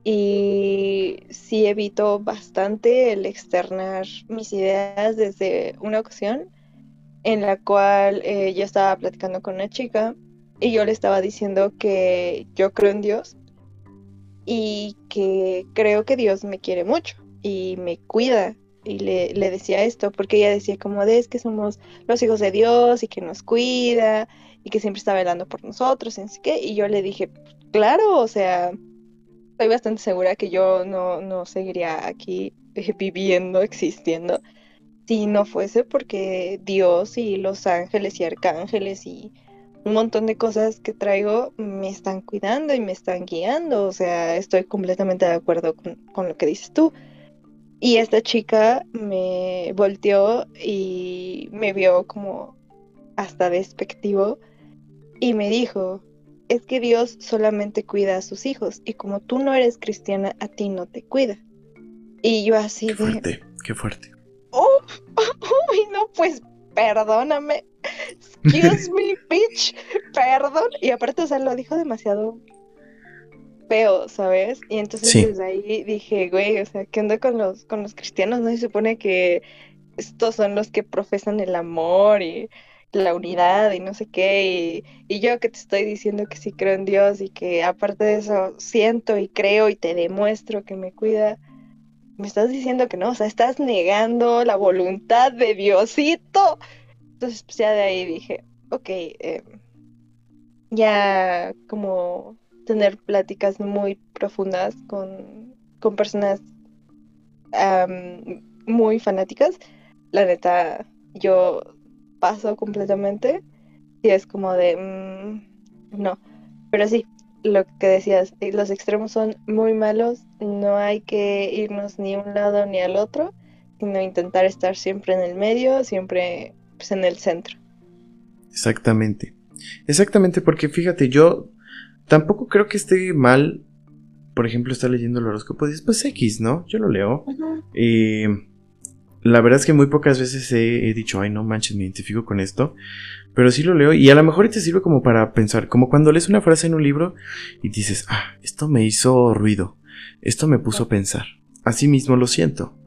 Y sí evito bastante el externar mis ideas desde una ocasión en la cual eh, yo estaba platicando con una chica y yo le estaba diciendo que yo creo en Dios y que creo que Dios me quiere mucho. y me cuida. Y le, le decía esto, porque ella decía como de es que somos los hijos de Dios y que nos cuida y que siempre está velando por nosotros, y que, y yo le dije, claro, o sea, estoy bastante segura que yo no, no seguiría aquí eh, viviendo, existiendo, si no fuese porque Dios y los ángeles y arcángeles y un montón de cosas que traigo me están cuidando y me están guiando. O sea, estoy completamente de acuerdo con, lo que dices tú. Y esta chica me volteó y me vio como hasta despectivo y me dijo, es que Dios solamente cuida a sus hijos y como tú no eres cristiana, a ti no te cuida. Y yo así qué fuerte, qué fuerte. Oh, *laughs* uy, no, pues perdóname. Excuse me, *laughs* bitch. Perdón. Y aparte, o sea, lo dijo demasiado feo, ¿sabes? Y entonces desde ahí dije, güey, o sea, ¿qué onda con los, con los cristianos? ¿No se supone que estos son los que profesan el amor y la unidad y no sé qué? Y, y yo que te estoy diciendo que sí creo en Dios y que aparte de eso siento y creo y te demuestro que me cuida me estás diciendo que no, o sea, estás negando la voluntad de Diosito. Entonces, pues ya de ahí dije, ok, eh, ya como tener pláticas muy profundas con, con personas muy fanáticas, la neta, yo paso completamente y es como de, mm, no, pero sí, lo que decías, eh, los extremos son muy malos, no hay que irnos ni a un lado ni al otro, sino intentar estar siempre en el medio, siempre pues, en el centro. Exactamente. Exactamente, porque fíjate, yo tampoco creo que esté mal, por ejemplo, estar leyendo el horóscopo y pues X, ¿no? Yo lo leo. Eh, la verdad es que muy pocas veces he, he, dicho, ay, no manches, me identifico con esto. Pero sí lo leo y a lo mejor te sirve como para pensar, como cuando lees una frase en un libro y dices, ah, esto me hizo ruido, esto me puso a pensar. Así mismo lo siento.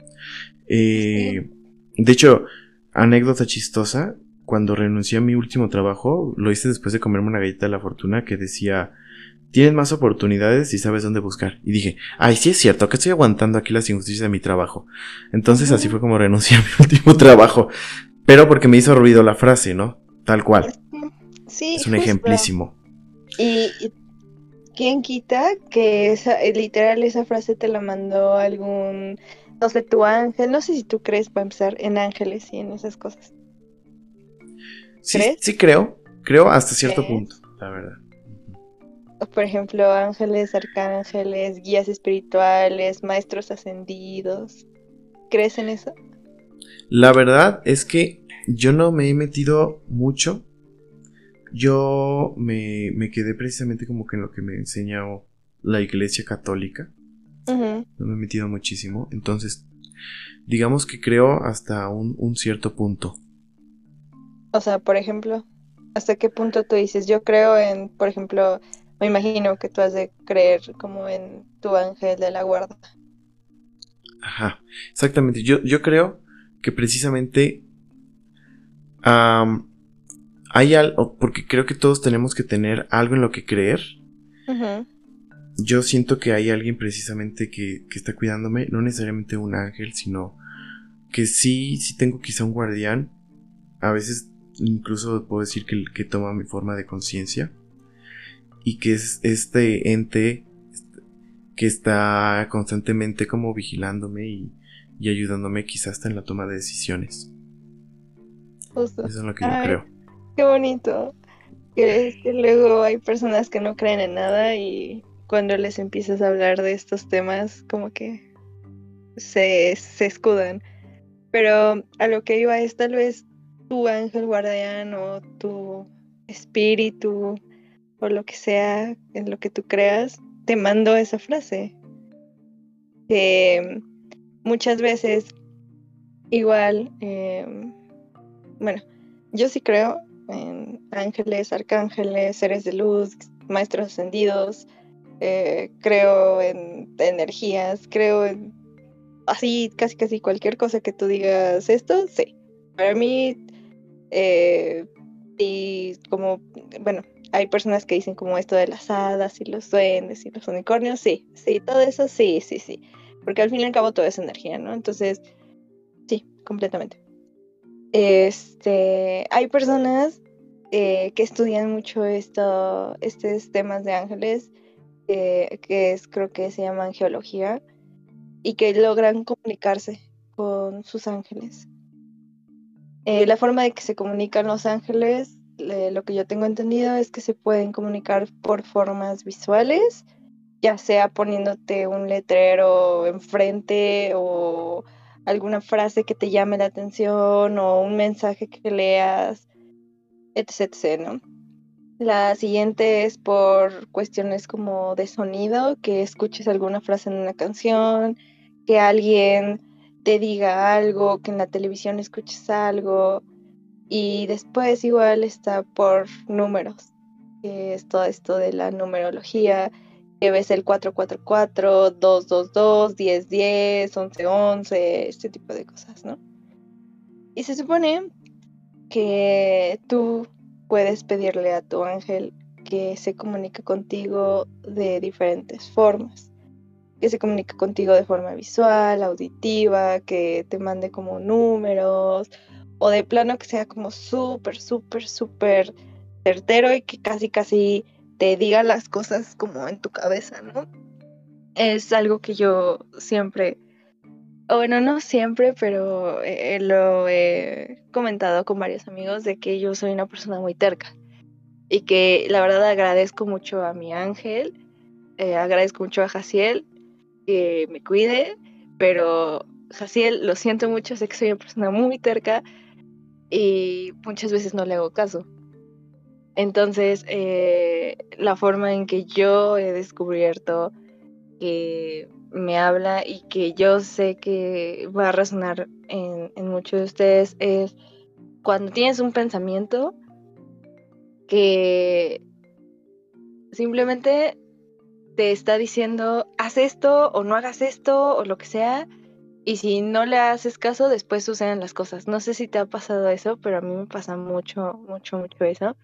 Eh, de hecho, anécdota chistosa, cuando renuncié a mi último trabajo, lo hice después de comerme una galleta de la fortuna que decía, tienes más oportunidades y sabes dónde buscar. Y dije, ay, sí es cierto, que estoy aguantando aquí las injusticias de mi trabajo. Entonces así fue como renuncié a mi *laughs* último trabajo. Pero porque me hizo ruido la frase, ¿no? Tal cual. Sí, es un ejemplísimo. Y, quién quita que esa, eh, literal esa frase te la mandó algún, no sé, tu ángel, no sé si tú crees, para empezar, en ángeles y en esas cosas. Sí, sí creo, creo hasta cierto punto, la verdad. Por ejemplo, ángeles, arcángeles, guías espirituales, maestros ascendidos. ¿Crees en eso? La verdad es que yo no me he metido mucho. Yo me, quedé precisamente como que en lo que me enseñó la iglesia católica. No me he metido muchísimo. Entonces, digamos que creo hasta un, un, cierto punto. O sea, por ejemplo, ¿hasta qué punto tú dices? Yo creo en, por ejemplo, me imagino que tú has de creer como en tu ángel de la guarda. Ajá, exactamente. Yo, yo creo que precisamente hay algo, porque creo que todos tenemos que tener algo en lo que creer. Yo siento que hay alguien precisamente que, que, está cuidándome, no necesariamente un ángel, sino que sí, sí tengo quizá un guardián. A veces incluso puedo decir que, que toma mi forma de conciencia. Y que es este ente que está constantemente como vigilándome y, y ayudándome quizás hasta en la toma de decisiones. Eso es lo que yo creo. Qué bonito. Que, que luego hay personas que no creen en nada y cuando les empiezas a hablar de estos temas, como que se, se escudan. Pero a lo que iba es tal vez tu ángel guardián o tu espíritu o lo que sea en lo que tú creas, te mando esa frase. Que muchas veces igual eh, bueno, yo sí creo en ángeles, arcángeles, seres de luz, maestros ascendidos, eh, creo en energías, creo en así, casi casi cualquier cosa que tú digas esto, sí. Para mí, eh, y como, bueno, hay personas que dicen como esto de las hadas y los duendes y los unicornios, sí, sí, todo eso sí, sí, sí. porque al fin y al cabo todo es energía, ¿no? Entonces, sí, completamente. Este, hay personas eh, que estudian mucho esto, estos temas de ángeles, que es, creo que se llaman geología, y que logran comunicarse con sus ángeles. Eh, la forma de que se comunican los ángeles, lo que yo tengo entendido es que se pueden comunicar por formas visuales, ya sea poniéndote un letrero enfrente o alguna frase que te llame la atención o un mensaje que leas, etc, ¿no? La siguiente es por cuestiones como de sonido, que escuches alguna frase en una canción, que alguien te diga algo, que en la televisión escuches algo. Y después igual está por números, que es todo esto de la numerología, que ves el 444, 222, 1010, 1111, este tipo de cosas, ¿no? Y se supone que tú puedes pedirle a tu ángel que se comunique contigo de diferentes formas. Que se comunique contigo de forma visual, auditiva, que te mande como números, o de plano que sea como súper, súper, súper certero y que casi, casi te diga las cosas como en tu cabeza, ¿no? Es algo que yo siempre, bueno, no siempre, pero lo he comentado con varios amigos de que yo soy una persona muy terca y que la verdad agradezco mucho a mi ángel, eh, agradezco mucho a Jaciel que me cuide, pero Jaciel, lo siento mucho, sé que soy una persona muy terca y muchas veces no le hago caso. Entonces, eh, la forma en que yo he descubierto que me habla y que yo sé que va a resonar en, muchos de ustedes es cuando tienes un pensamiento que simplemente te está diciendo, haz esto o no hagas esto o lo que sea, y si no le haces caso, después suceden las cosas. No sé si te ha pasado eso, pero a mí me pasa mucho, mucho, mucho eso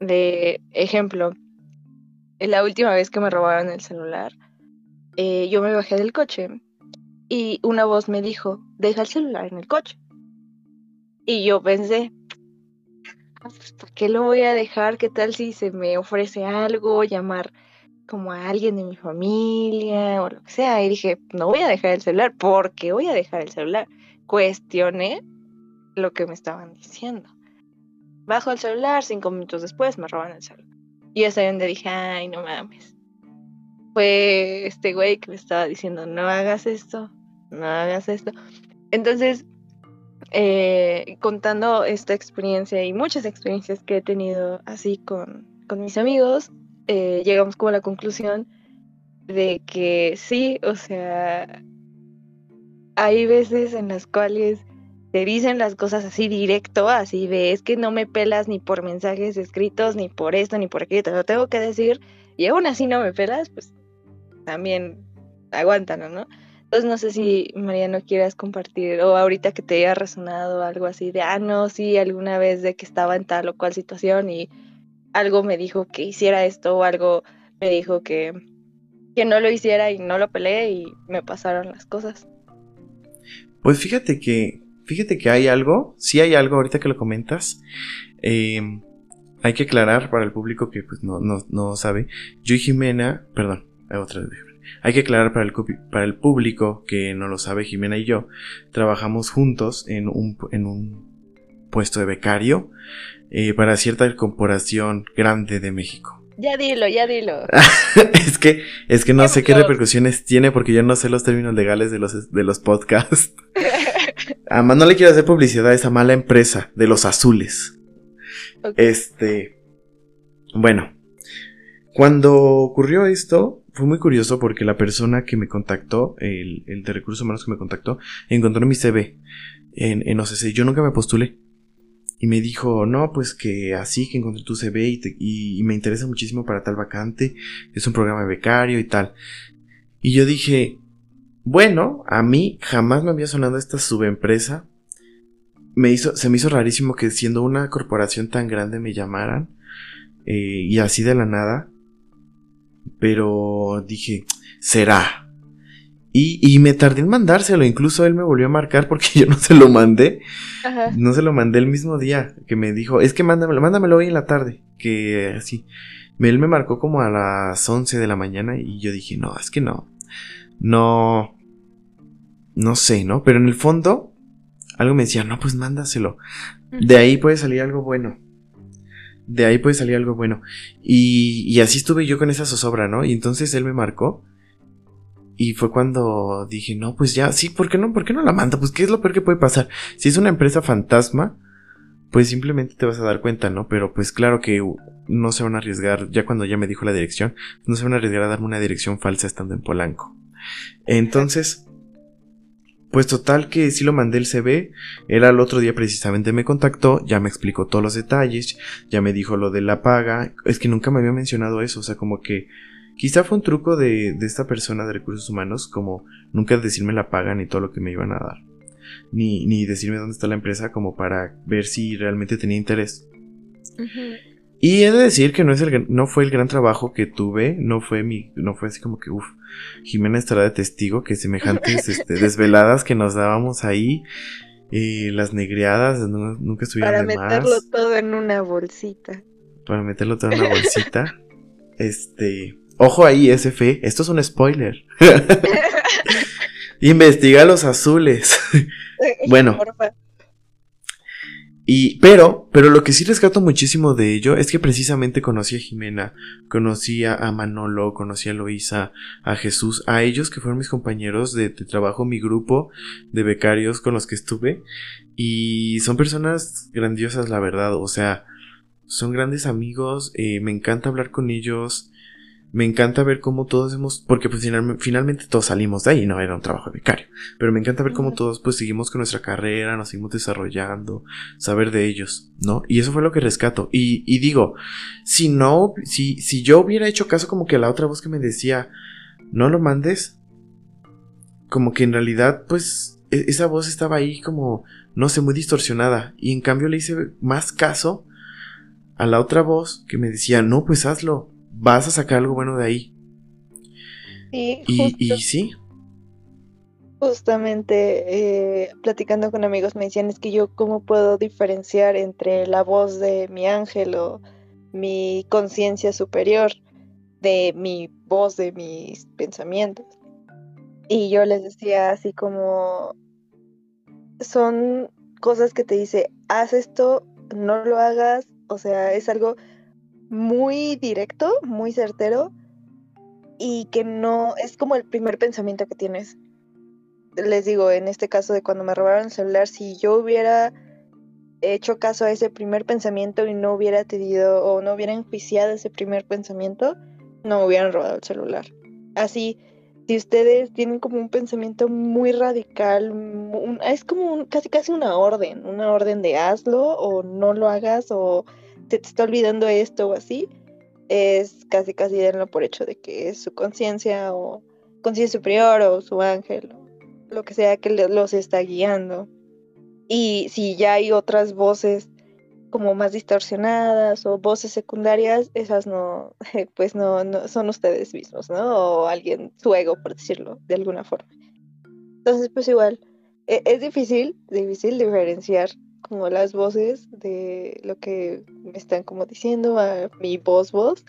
de ejemplo, la última vez que me robaron el celular, eh, yo me bajé del coche y una voz me dijo, deja el celular en el coche. Y yo pensé, ah, pues, ¿por qué lo voy a dejar? ¿Qué tal si se me ofrece algo, llamar como a alguien de mi familia o lo que sea? Y dije, no voy a dejar el celular, ¿por qué voy a dejar el celular? Cuestioné lo que me estaban diciendo. Bajo el celular, cinco minutos después me roban el celular. Y es ahí donde dije, ay, no mames. Fue este güey que me estaba diciendo, no hagas esto, no hagas esto. Entonces, eh, contando esta experiencia y muchas experiencias que he tenido así con, con mis amigos, eh, llegamos como a la conclusión de que sí, o sea, hay veces en las cuales te dicen las cosas así directo, así de es que no me pelas ni por mensajes escritos, ni por esto, ni por aquello, te lo tengo que decir, y aún así no me pelas, pues también aguántalo, ¿no? Entonces no sé si Mariano quieras compartir, o ahorita que te haya resonado algo así de, ah, no, sí, alguna vez de que estaba en tal o cual situación y algo me dijo que hiciera esto, o algo me dijo que, que no lo hiciera y no lo peleé y me pasaron las cosas. Pues fíjate que Fíjate que hay algo, sí hay algo ahorita que lo comentas. Em, hay que aclarar para el público que pues no, no, sabe. Yo y Jimena, perdón, otra vez. Hay que aclarar para el, para el público que no lo sabe, Jimena y yo trabajamos juntos en un, en un puesto de becario eh, para cierta corporación grande de México. Ya dilo, ya dilo. *laughs* es que, es que no sé qué repercusiones tiene porque yo no sé los términos legales de los, de los podcasts. *laughs* *laughs* Además, no le quiero hacer publicidad a esa mala empresa de los azules. Este. Bueno. Cuando ocurrió esto, fue muy curioso porque la persona que me contactó, el, de recursos humanos que me contactó, encontró mi CV en, en OCC. Yo nunca me postulé. Y me dijo, no, pues que así que encontré tu CV y, y me interesa muchísimo para tal vacante. Es un programa de becario y tal. Y yo dije, bueno, a mí jamás me había sonado esta subempresa. Me hizo, se me hizo rarísimo que siendo una corporación tan grande me llamaran. Eh, y así de la nada. Pero dije, será. Y, y, me tardé en mandárselo, incluso él me volvió a marcar porque *laughs* yo no se lo mandé. Ajá. No se lo mandé el mismo día que me dijo, es que mándamelo, mándamelo hoy en la tarde, que así. Él me marcó como a las 11 de la mañana y yo dije, no, es que no, no, no sé, ¿no? Pero en el fondo, algo me decía, no, pues mándaselo. De ahí puede salir algo bueno. De ahí puede salir algo bueno. Y, y así estuve yo con esa zozobra, ¿no? Y entonces él me marcó y fue cuando dije, no, pues ya, sí, ¿por qué no? ¿Por qué no la manda? Pues qué es lo peor que puede pasar. Si es una empresa fantasma, pues simplemente te vas a dar cuenta, ¿no? Pero pues claro que no se van a arriesgar, ya cuando ya me dijo la dirección, no se van a arriesgar a darme una dirección falsa estando en Polanco. Entonces, pues total que sí lo mandé el CV, él al otro día precisamente me contactó, ya me explicó todos los detalles, ya me dijo lo de la paga, es que nunca me había mencionado eso, o sea, como que Quizá fue un truco de, esta persona de recursos humanos, como nunca decirme la paga ni todo lo que me iban a dar. Ni, ni decirme dónde está la empresa como para ver si realmente tenía interés. Y he de decir que no, es el, no fue el gran trabajo que tuve, no fue mi, no fue así como que, uff, Jimena estará de testigo que semejantes este, *laughs* desveladas que nos dábamos ahí, y las negreadas nunca estuvieron Para meterlo todo en una bolsita. Para meterlo todo en una bolsita. *laughs* este, Ojo ahí, SF, esto es un spoiler. *laughs* Investiga los azules. bueno. Y, pero, pero lo que sí rescato muchísimo de ello es que precisamente conocí a Jimena, conocí a Manolo, conocí a Loisa, a Jesús, a ellos que fueron mis compañeros de, trabajo, mi grupo de becarios con los que estuve. Y son personas grandiosas, la verdad. O sea, son grandes amigos, eh, me encanta hablar con ellos me encanta ver cómo todos hemos, porque pues finalmente todos salimos de ahí, no era un trabajo de becario, pero me encanta ver cómo todos pues seguimos con nuestra carrera, nos seguimos desarrollando, saber de ellos, ¿no? Y eso fue lo que rescato. Y, y digo, si no, si, si yo hubiera hecho caso como que a la otra voz que me decía, no lo mandes, como que en realidad pues e, esa voz estaba ahí como, no sé, muy distorsionada. Y en cambio le hice más caso a la otra voz que me decía, no, pues hazlo vas a sacar algo bueno de ahí. Sí, y, sí. Justamente eh, platicando con amigos me decían es que yo cómo puedo diferenciar entre la voz de mi ángel o mi conciencia superior de mi voz, de mis pensamientos. Y yo les decía así como son cosas que te dice, haz esto, no lo hagas, o sea, es algo muy directo, muy certero y que no es como el primer pensamiento que tienes. Les digo, en este caso de cuando me robaron el celular, si yo hubiera hecho caso a ese primer pensamiento y no hubiera tenido o no hubiera enjuiciado ese primer pensamiento, no me hubieran robado el celular. Así, si ustedes tienen como un pensamiento muy radical, es como casi casi una orden, una orden de hazlo o no lo hagas o te, está olvidando esto o así, es casi casi denlo por hecho de que es su conciencia o conciencia superior o su ángel, lo que sea que los está guiando. Y si ya hay otras voces como más distorsionadas o voces secundarias, esas no, *laughs* pues no, no son ustedes mismos, ¿no? O alguien, su ego, por decirlo de alguna forma. Entonces, pues igual, e, es difícil, difícil diferenciar como las voces de lo que me están como diciendo a mi voz voz,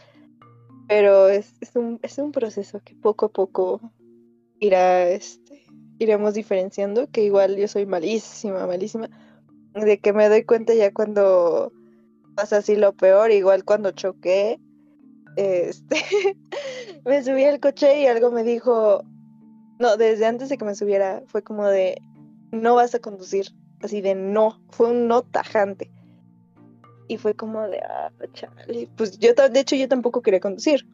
pero es, es, un, es un proceso que poco a poco irá, este, iremos diferenciando, que igual yo soy malísima, malísima, de que me doy cuenta ya cuando pasa así lo peor, igual cuando choqué, este, *laughs* me subí al coche y algo me dijo, no, desde antes de que me subiera, fue como de, no vas a conducir, así de no, fue un no tajante. Y fue como de, ah, chale. Pues yo, de hecho, yo tampoco quería conducir.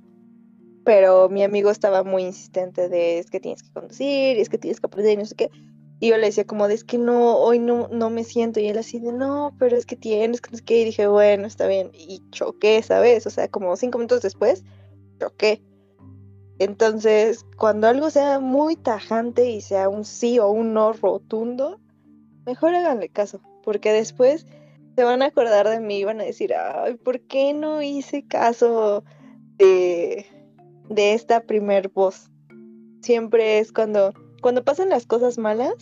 Pero mi amigo estaba muy insistente de, es que tienes que conducir, es que tienes que aprender, no sé qué. Y yo le decía como de, es que no, hoy no, no me siento. Y él así de, no, pero es que tienes que no sé qué. Y dije, bueno, está bien. Y choqué, ¿sabes? O sea, como cinco minutos después, choqué. Entonces, cuando algo sea muy tajante y sea un sí o un no rotundo, mejor háganle caso, porque después se van a acordar de mí y van a decir, ay, ¿por qué no hice caso de, de esta primer voz? siempre es cuando, cuando pasan las cosas malas,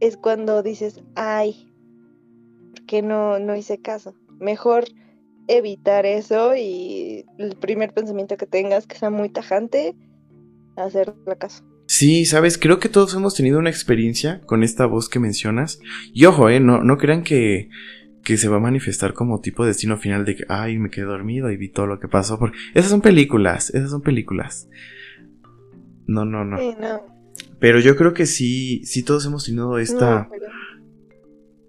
es cuando dices, ay, ¿por qué no, no hice caso? Mejor evitar eso y el primer pensamiento que tengas que sea muy tajante, hacerle caso. Sí, sabes, creo que todos hemos tenido una experiencia con esta voz que mencionas. Y ojo, eh, no, no crean que, que se va a manifestar como tipo de destino final de que, ay, me quedé dormido y vi todo lo que pasó. Porque esas son películas, esas son películas. No, no, no. Sí, no. Pero yo creo que sí, sí todos hemos tenido esta, No, pero-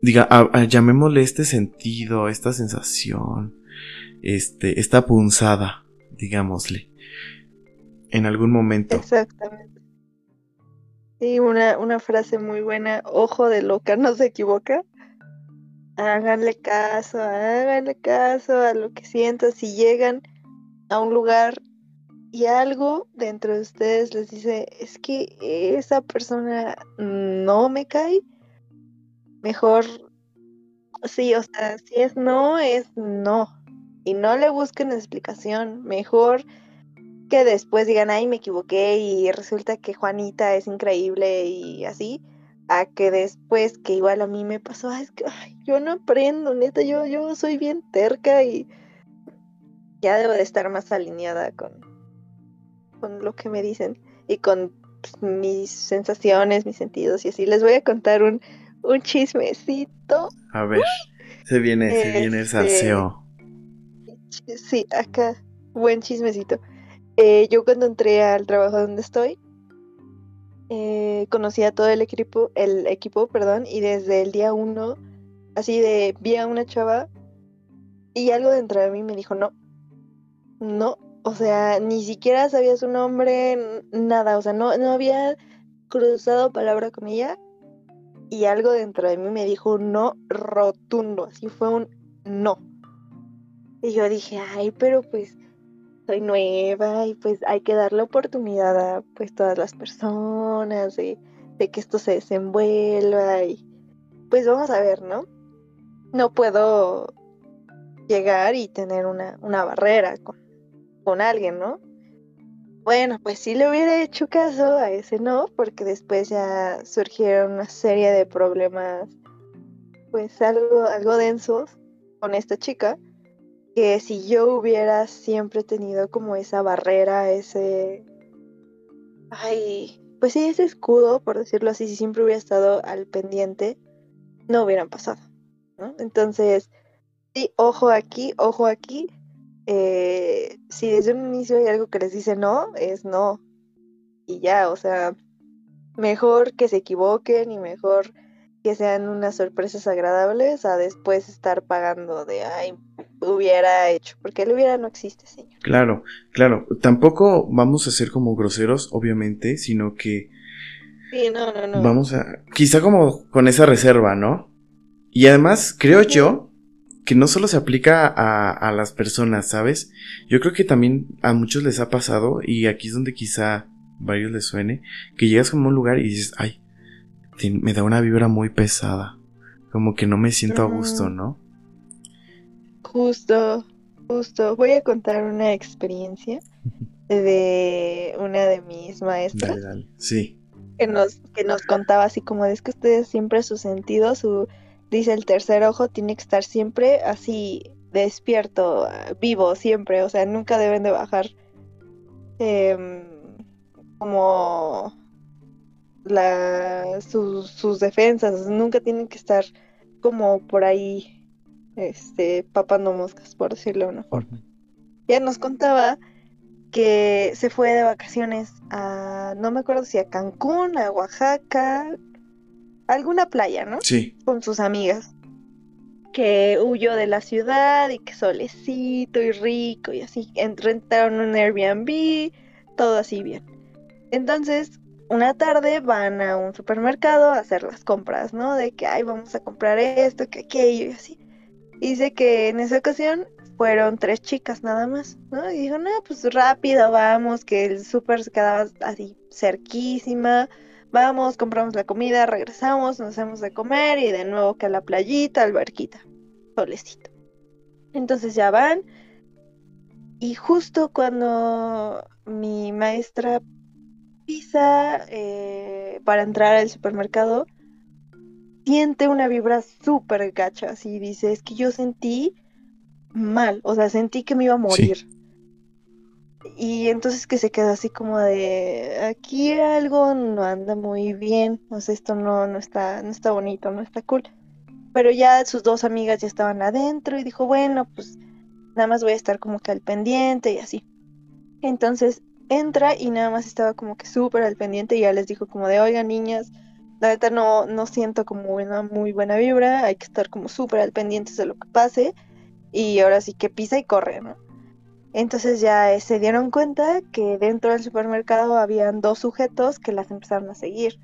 diga, a- a- llamémosle este sentido, esta sensación, este, esta punzada, digámosle, en algún momento. Exactamente. Sí, una, una frase muy buena, ojo de loca, no se equivoca. Háganle caso, háganle caso a lo que sientan. Si llegan a un lugar y algo dentro de ustedes les dice, es que esa persona no me cae, mejor, sí, o sea, si es no, es no. Y no le busquen explicación, mejor que después digan, ay, me equivoqué y resulta que Juanita es increíble y así, a que después que igual a mí me pasó, "Ay, es que ay, yo no aprendo, neta, yo, yo soy bien terca y ya debo de estar más alineada con, con lo que me dicen y con pues, mis sensaciones, mis sentidos y así. Les voy a contar un, un chismecito. A ver, se viene, se viene el Este, salseo. Sí, acá, buen chismecito. Eh, yo cuando entré al trabajo donde estoy, eh, conocí a todo el equipo, el equipo, perdón, y desde el día uno, así de, vi a una chava y algo dentro de mí me dijo, no, no, o sea, ni siquiera sabía su nombre, nada, o sea, no, no había cruzado palabra con ella y algo dentro de mí me dijo no rotundo, así fue un no. Y yo dije, ay, pero pues soy nueva y pues hay que darle oportunidad a pues todas las personas de, de que esto se desenvuelva y pues vamos a ver, ¿no? No puedo llegar y tener una, una barrera con, con alguien, ¿no? Bueno, pues sí le hubiera hecho caso a ese no, porque después ya surgieron una serie de problemas, pues algo, algo densos con esta chica que si yo hubiera siempre tenido como esa barrera, ese... Ay, pues sí, ese escudo, por decirlo así, si siempre hubiera estado al pendiente, no hubieran pasado. Entonces, sí, ojo aquí, ojo aquí. eh, si desde un inicio hay algo que les dice no, es no. Y ya, o sea, mejor que se equivoquen y mejor que sean unas sorpresas agradables a después estar pagando de, ay, hubiera hecho, porque el hubiera no existe, señor. Claro, claro. Tampoco vamos a ser como groseros, obviamente, sino que Sí, no, no, no. vamos a... Quizá como con esa reserva, ¿no? Y además, creo yo que no solo se aplica a, a las personas, ¿sabes? Yo creo que también a muchos les ha pasado, y aquí es donde quizá varios les suene, que llegas como a un lugar y dices, ay, me da una vibra muy pesada. Como que no me siento a gusto. ¿no? Justo, justo. Voy a contar una experiencia de una de mis maestras Dale, dale. Sí. que nos, que nos contaba así como es que ustedes siempre su sentido, su, dice el tercer ojo, tiene que estar siempre así despierto, vivo, siempre, o sea, nunca deben de bajar em, como la, sus, sus defensas, nunca tienen que estar como por ahí, este, papando moscas, por decirlo de una forma. Ya nos contaba que se fue de vacaciones a, no me acuerdo si a Cancún, a Oaxaca, alguna playa, ¿no? Sí. Con sus amigas. Que huyó de la ciudad y que solecito y rico y así. En- Rentaron un Airbnb, todo así bien. Entonces, una tarde van a un supermercado a hacer las compras, ¿no? De que, ay, vamos a comprar esto, que aquello y así. Dice que en esa ocasión fueron tres chicas nada más, ¿no? Y dijo, no, pues rápido, vamos, que el súper se quedaba así cerquísima. Vamos, compramos la comida, regresamos, nos hacemos de comer y de nuevo que a la playita, alberquita, solecito. Entonces ya van y justo cuando mi maestra pisa eh, para entrar al supermercado, siente una vibra súper gacha, así dice, es que yo sentí mal, o sea, sentí que me iba a morir. Y entonces que se quedó así como de, aquí algo no anda muy bien, o sea, esto no, no, está, no está bonito, no está cool. Pero ya sus dos amigas ya estaban adentro y dijo, bueno, pues nada más voy a estar como que al pendiente y así. Entonces entra y nada más estaba como que súper al pendiente y ya les dijo como de, oigan niñas, la neta no, no siento como una muy buena vibra, hay que estar como súper al pendiente de lo que pase y ahora sí que pisa y corre, ¿no? Entonces ya eh, se dieron cuenta que dentro del supermercado habían dos sujetos que las empezaron a seguir.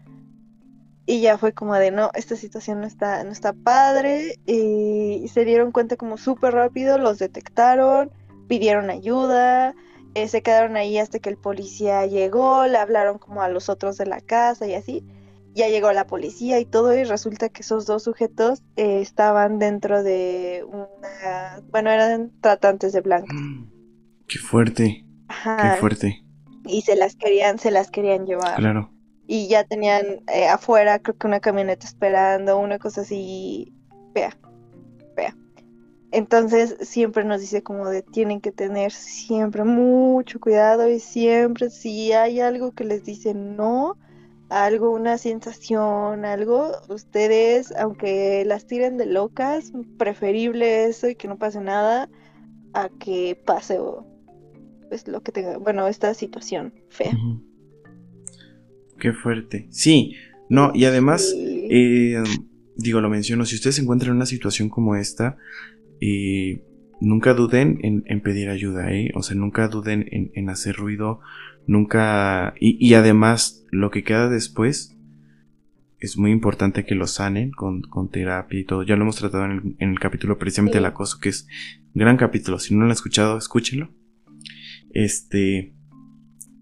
Y ya fue como de, no, esta situación no está, no está padre. Y se dieron cuenta como súper rápido, los detectaron, pidieron ayuda, eh, se quedaron ahí hasta que el policía llegó, le hablaron como a los otros de la casa y así. Ya llegó la policía y todo y resulta que esos dos sujetos eh, estaban dentro de una, bueno, eran tratantes de blancos. Mm. Qué fuerte. Qué fuerte. Y se las querían, se las querían llevar. Claro. Y ya tenían eh, afuera, creo que una camioneta esperando, una cosa así. Vea. Entonces siempre nos dice como de tienen que tener siempre mucho cuidado y siempre si hay algo que les dice no, algo, una sensación, algo, ustedes, aunque las tiren de locas, preferible eso y que no pase nada a que pase pues lo que tenga, bueno, esta situación fea. Qué fuerte. Sí, no, y además, eh, digo, lo menciono, si ustedes se encuentran en una situación como esta, eh, nunca duden en, pedir ayuda, ¿eh? O sea, nunca duden en, hacer ruido, nunca... Y, además, lo que queda después es muy importante que lo sanen con, terapia y todo. Ya lo hemos tratado en el, capítulo precisamente del acoso, que es gran capítulo. Si no lo han escuchado, escúchenlo. Este.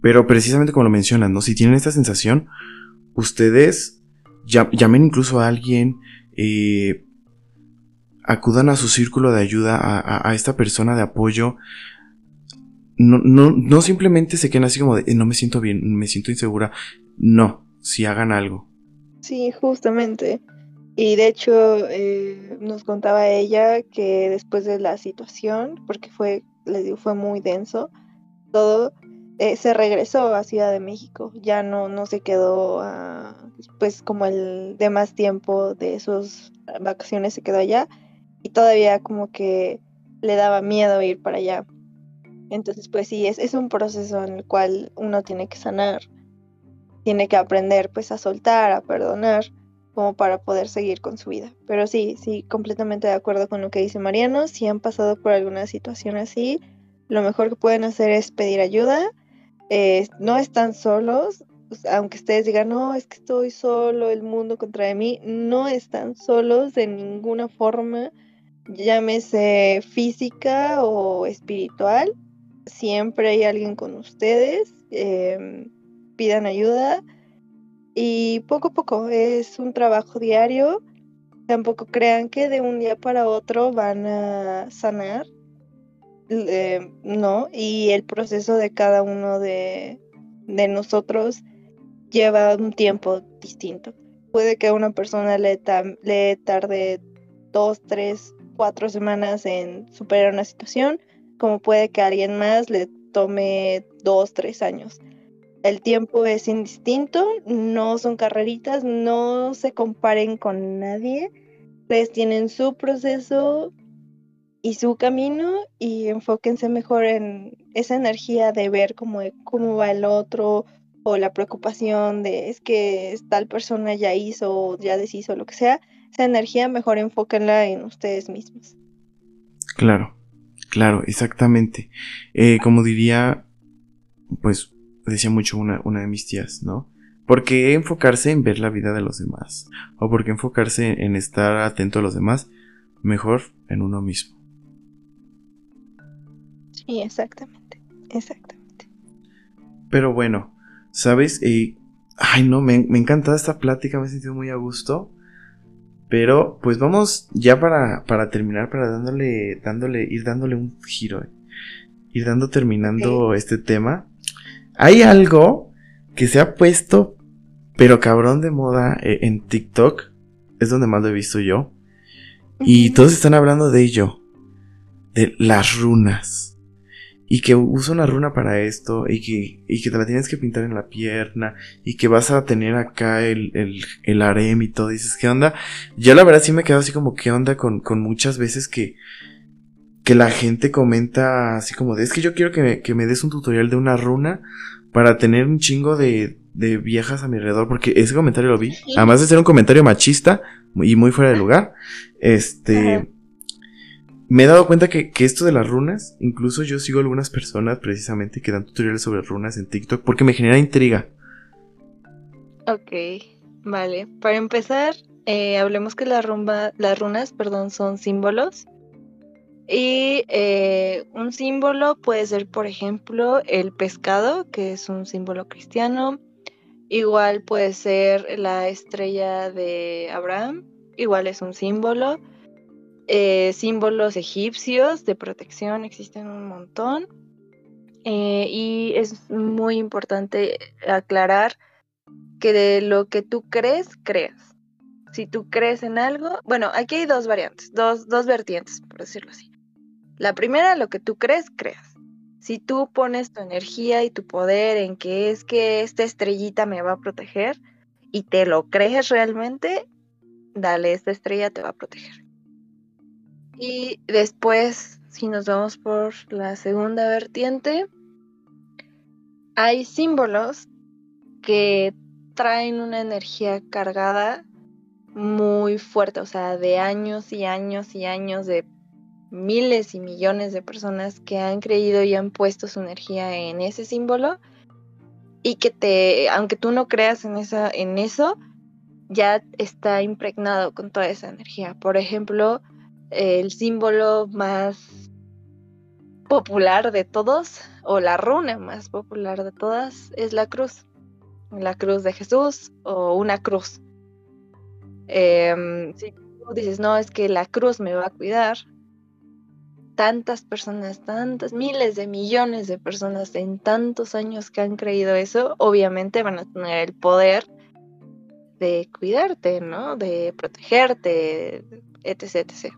Pero precisamente como lo mencionan, ¿no? Si tienen esta sensación, ustedes llamen incluso a alguien, eh, acudan a su círculo de ayuda, a, esta persona de apoyo. No, no, no simplemente se queden así como de, no me siento bien, me siento insegura. No, si hagan algo. Sí, justamente. Y de hecho, eh, nos contaba ella que después de la situación, porque fue, les digo, fue muy denso, todo, eh, se regresó a Ciudad de México, ya no, no se quedó pues como el de más tiempo de sus vacaciones se quedó allá y todavía como que le daba miedo ir para allá. Entonces pues sí, es, es un proceso en el cual uno tiene que sanar, tiene que aprender pues a soltar, a perdonar como para poder seguir con su vida. Pero sí, sí, completamente de acuerdo con lo que dice Mariano, si han pasado por alguna situación así, lo mejor que pueden hacer es pedir ayuda. Eh, no están solos, aunque ustedes digan, no, es que estoy solo, el mundo contra mí, no están solos de ninguna forma, llámese física o espiritual, siempre hay alguien con ustedes, em, pidan ayuda y poco a poco es un trabajo diario, tampoco crean que de un día para otro van a sanar, eh, no, y el proceso de cada uno de, nosotros lleva un tiempo distinto. Puede que a una persona le, le tarde dos, tres, cuatro semanas en superar una situación, como puede que a alguien más le tome dos, tres años. El tiempo es indistinto, no son carreritas, no se comparen con nadie. Ustedes tienen su proceso, y su camino y enfóquense mejor en esa energía de ver cómo, cómo va el otro o la preocupación de es que tal persona ya hizo, ya deshizo, lo que sea, esa energía mejor enfóquenla en ustedes mismos. Claro, claro, exactamente. Eh, como diría, pues decía mucho una, una de mis tías, ¿no? ¿Por qué enfocarse en ver la vida de los demás? ¿O por qué enfocarse en estar atento a los demás? Mejor en uno mismo. Sí, exactamente, exactamente. Pero bueno, ¿sabes? Eh, ay, no, me, me encanta esta plática, me he sentido muy a gusto. Pero, pues vamos ya para, para terminar, para dándole, dándole, ir dándole un giro, eh. ir dando terminando este tema. Hay algo que se ha puesto, pero cabrón de moda eh, en TikTok. Es donde más lo he visto yo. Y todos están hablando de ello. De las runas y que usa una runa para esto y que, y que te la tienes que pintar en la pierna y que vas a tener acá el, el, el harem y todo. Dices, ¿qué onda? Yo la verdad sí me quedo así como, ¿qué onda con, con muchas veces que, que la gente comenta así como de, es que yo quiero que me, que me des un tutorial de una runa para tener un chingo de, de viejas a mi alrededor, porque ese comentario lo vi. Además de ser un comentario machista y muy fuera de lugar, este me he dado cuenta que, esto de las runas, incluso yo sigo algunas personas precisamente que dan tutoriales sobre runas en TikTok porque me genera intriga. Ok, vale. Para empezar, eh, hablemos que rumba, las runas perdón, son símbolos. Y eh, un símbolo puede ser, por ejemplo, el pescado, que es un símbolo cristiano. Igual puede ser la estrella de Abraham, igual es un símbolo. Eh, símbolos egipcios de protección existen un montón. Eh, y es muy importante aclarar que de lo que tú crees, creas. Si tú crees en algo, bueno, aquí hay dos variantes, dos, dos vertientes, por decirlo así. La primera, lo que tú crees, creas. Si tú pones tu energía y tu poder en que es que esta estrellita me va a proteger y te lo crees realmente, dale, esta estrella te va a proteger. Y después, si nos vamos por la segunda vertiente, hay símbolos que traen una energía cargada muy fuerte, o sea, de años y años y años de miles y millones de personas que han creído y han puesto su energía en ese símbolo y que te, aunque tú no creas en esa, en eso, ya está impregnado con toda esa energía. Por ejemplo, el símbolo más popular de todos, o la runa más popular de todas, es la cruz. La cruz de Jesús o una cruz. Em, si tú dices, no, es que la cruz me va a cuidar, tantas personas, tantas miles de millones de personas en tantos años que han creído eso, obviamente van a tener el poder de cuidarte, ¿no? De protegerte, etc, etc.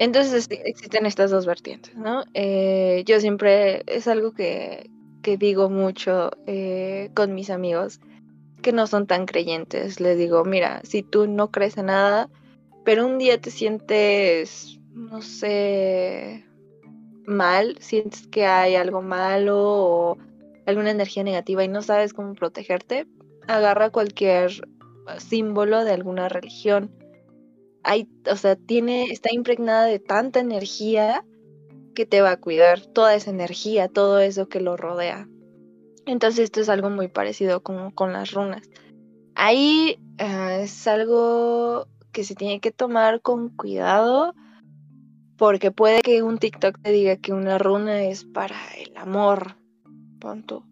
Entonces existen estas dos vertientes, ¿no? Eh, yo siempre, es algo que, digo mucho eh, con mis amigos que no son tan creyentes. Les digo, mira, si tú no crees en nada, pero un día te sientes, no sé, mal, sientes que hay algo malo o alguna energía negativa y no sabes cómo protegerte, agarra cualquier símbolo de alguna religión hay, o sea, tiene, está impregnada de tanta energía que te va a cuidar, toda esa energía, todo eso que lo rodea. Entonces esto es algo muy parecido con las runas. Ahí ah, es algo que se tiene que tomar con cuidado porque puede que un TikTok te diga que una runa es para el amor, punto.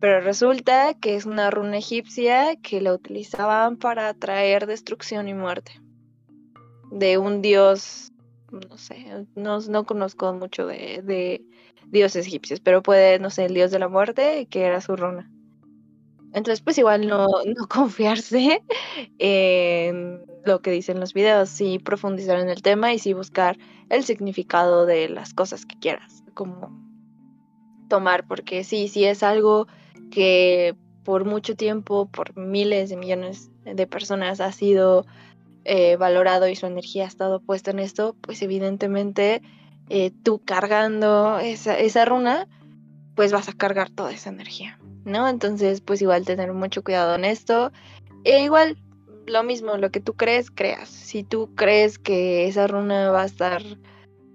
Pero resulta que es una runa egipcia que la utilizaban para atraer destrucción y muerte de un dios, no sé, no, conozco mucho de, dioses egipcios, pero puede, no sé, el dios de la muerte, que era su runa. Entonces, pues igual no, *laughs* no confiarse en lo que dicen los videos, sí profundizar en el tema y sí buscar el significado de las cosas que quieras, como tomar, porque sí, sí es algo que por mucho tiempo, por miles de millones de personas ha sido eh, valorado y su energía ha estado puesta en esto, pues evidentemente eh, tú cargando esa, esa runa, pues vas a cargar toda esa energía, ¿no? Entonces, pues igual tener mucho cuidado en esto. E igual, lo mismo, lo que tú crees, creas. Si tú crees que esa runa va a estar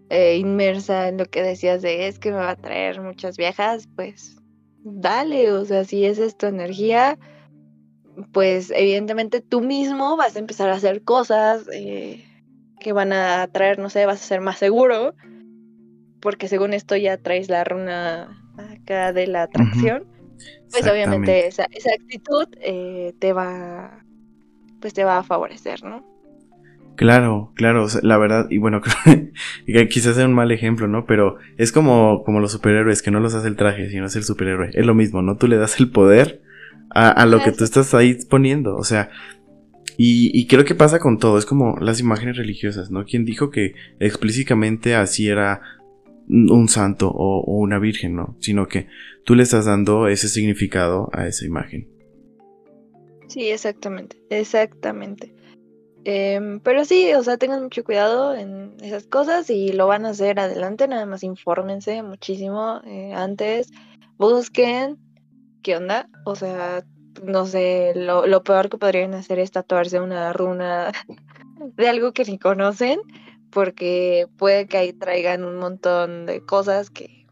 eh, inmersa en lo que decías de es que me va a traer muchas viejas, pues dale, o sea, si esa es tu energía, pues evidentemente tú mismo vas a empezar a hacer cosas eh, que van a traer, no sé, vas a ser más seguro, porque según esto ya traes la runa acá de la atracción, pues obviamente esa, esa actitud eh, te va, pues te va a favorecer, ¿no? Claro, claro, la verdad, y bueno, *laughs* quizás sea un mal ejemplo, ¿no? Pero es como, como los superhéroes, que no los hace el traje, sino es el superhéroe. Es lo mismo, ¿no? Tú le das el poder a, a lo que tú estás ahí poniendo, o sea, y, y, creo que pasa con todo, es como las imágenes religiosas, ¿no? Quien dijo que explícitamente así era un santo o, o una virgen, ¿no? Sino que tú le estás dando ese significado a esa imagen. Sí, exactamente, exactamente. Em, pero sí, o sea, tengan mucho cuidado en esas cosas y lo van a hacer adelante, nada más infórmense muchísimo eh, antes, busquen qué onda, o sea, no sé, lo, lo peor que podrían hacer es tatuarse una runa *laughs* de algo que ni conocen, porque puede que ahí traigan un montón de cosas que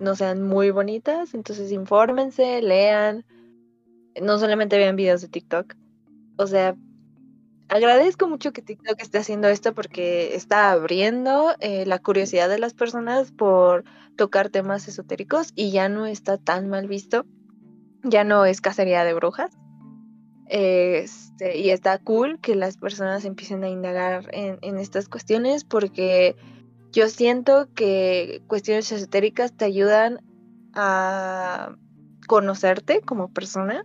no sean muy bonitas, entonces infórmense, lean, no solamente vean videos de TikTok, o sea, agradezco mucho que TikTok esté haciendo esto porque está abriendo eh, la curiosidad de las personas por tocar temas esotéricos y ya no está tan mal visto. Ya no es cacería de brujas. Este, y está cool que las personas empiecen a indagar en, en estas cuestiones porque yo siento que cuestiones esotéricas te ayudan a conocerte como persona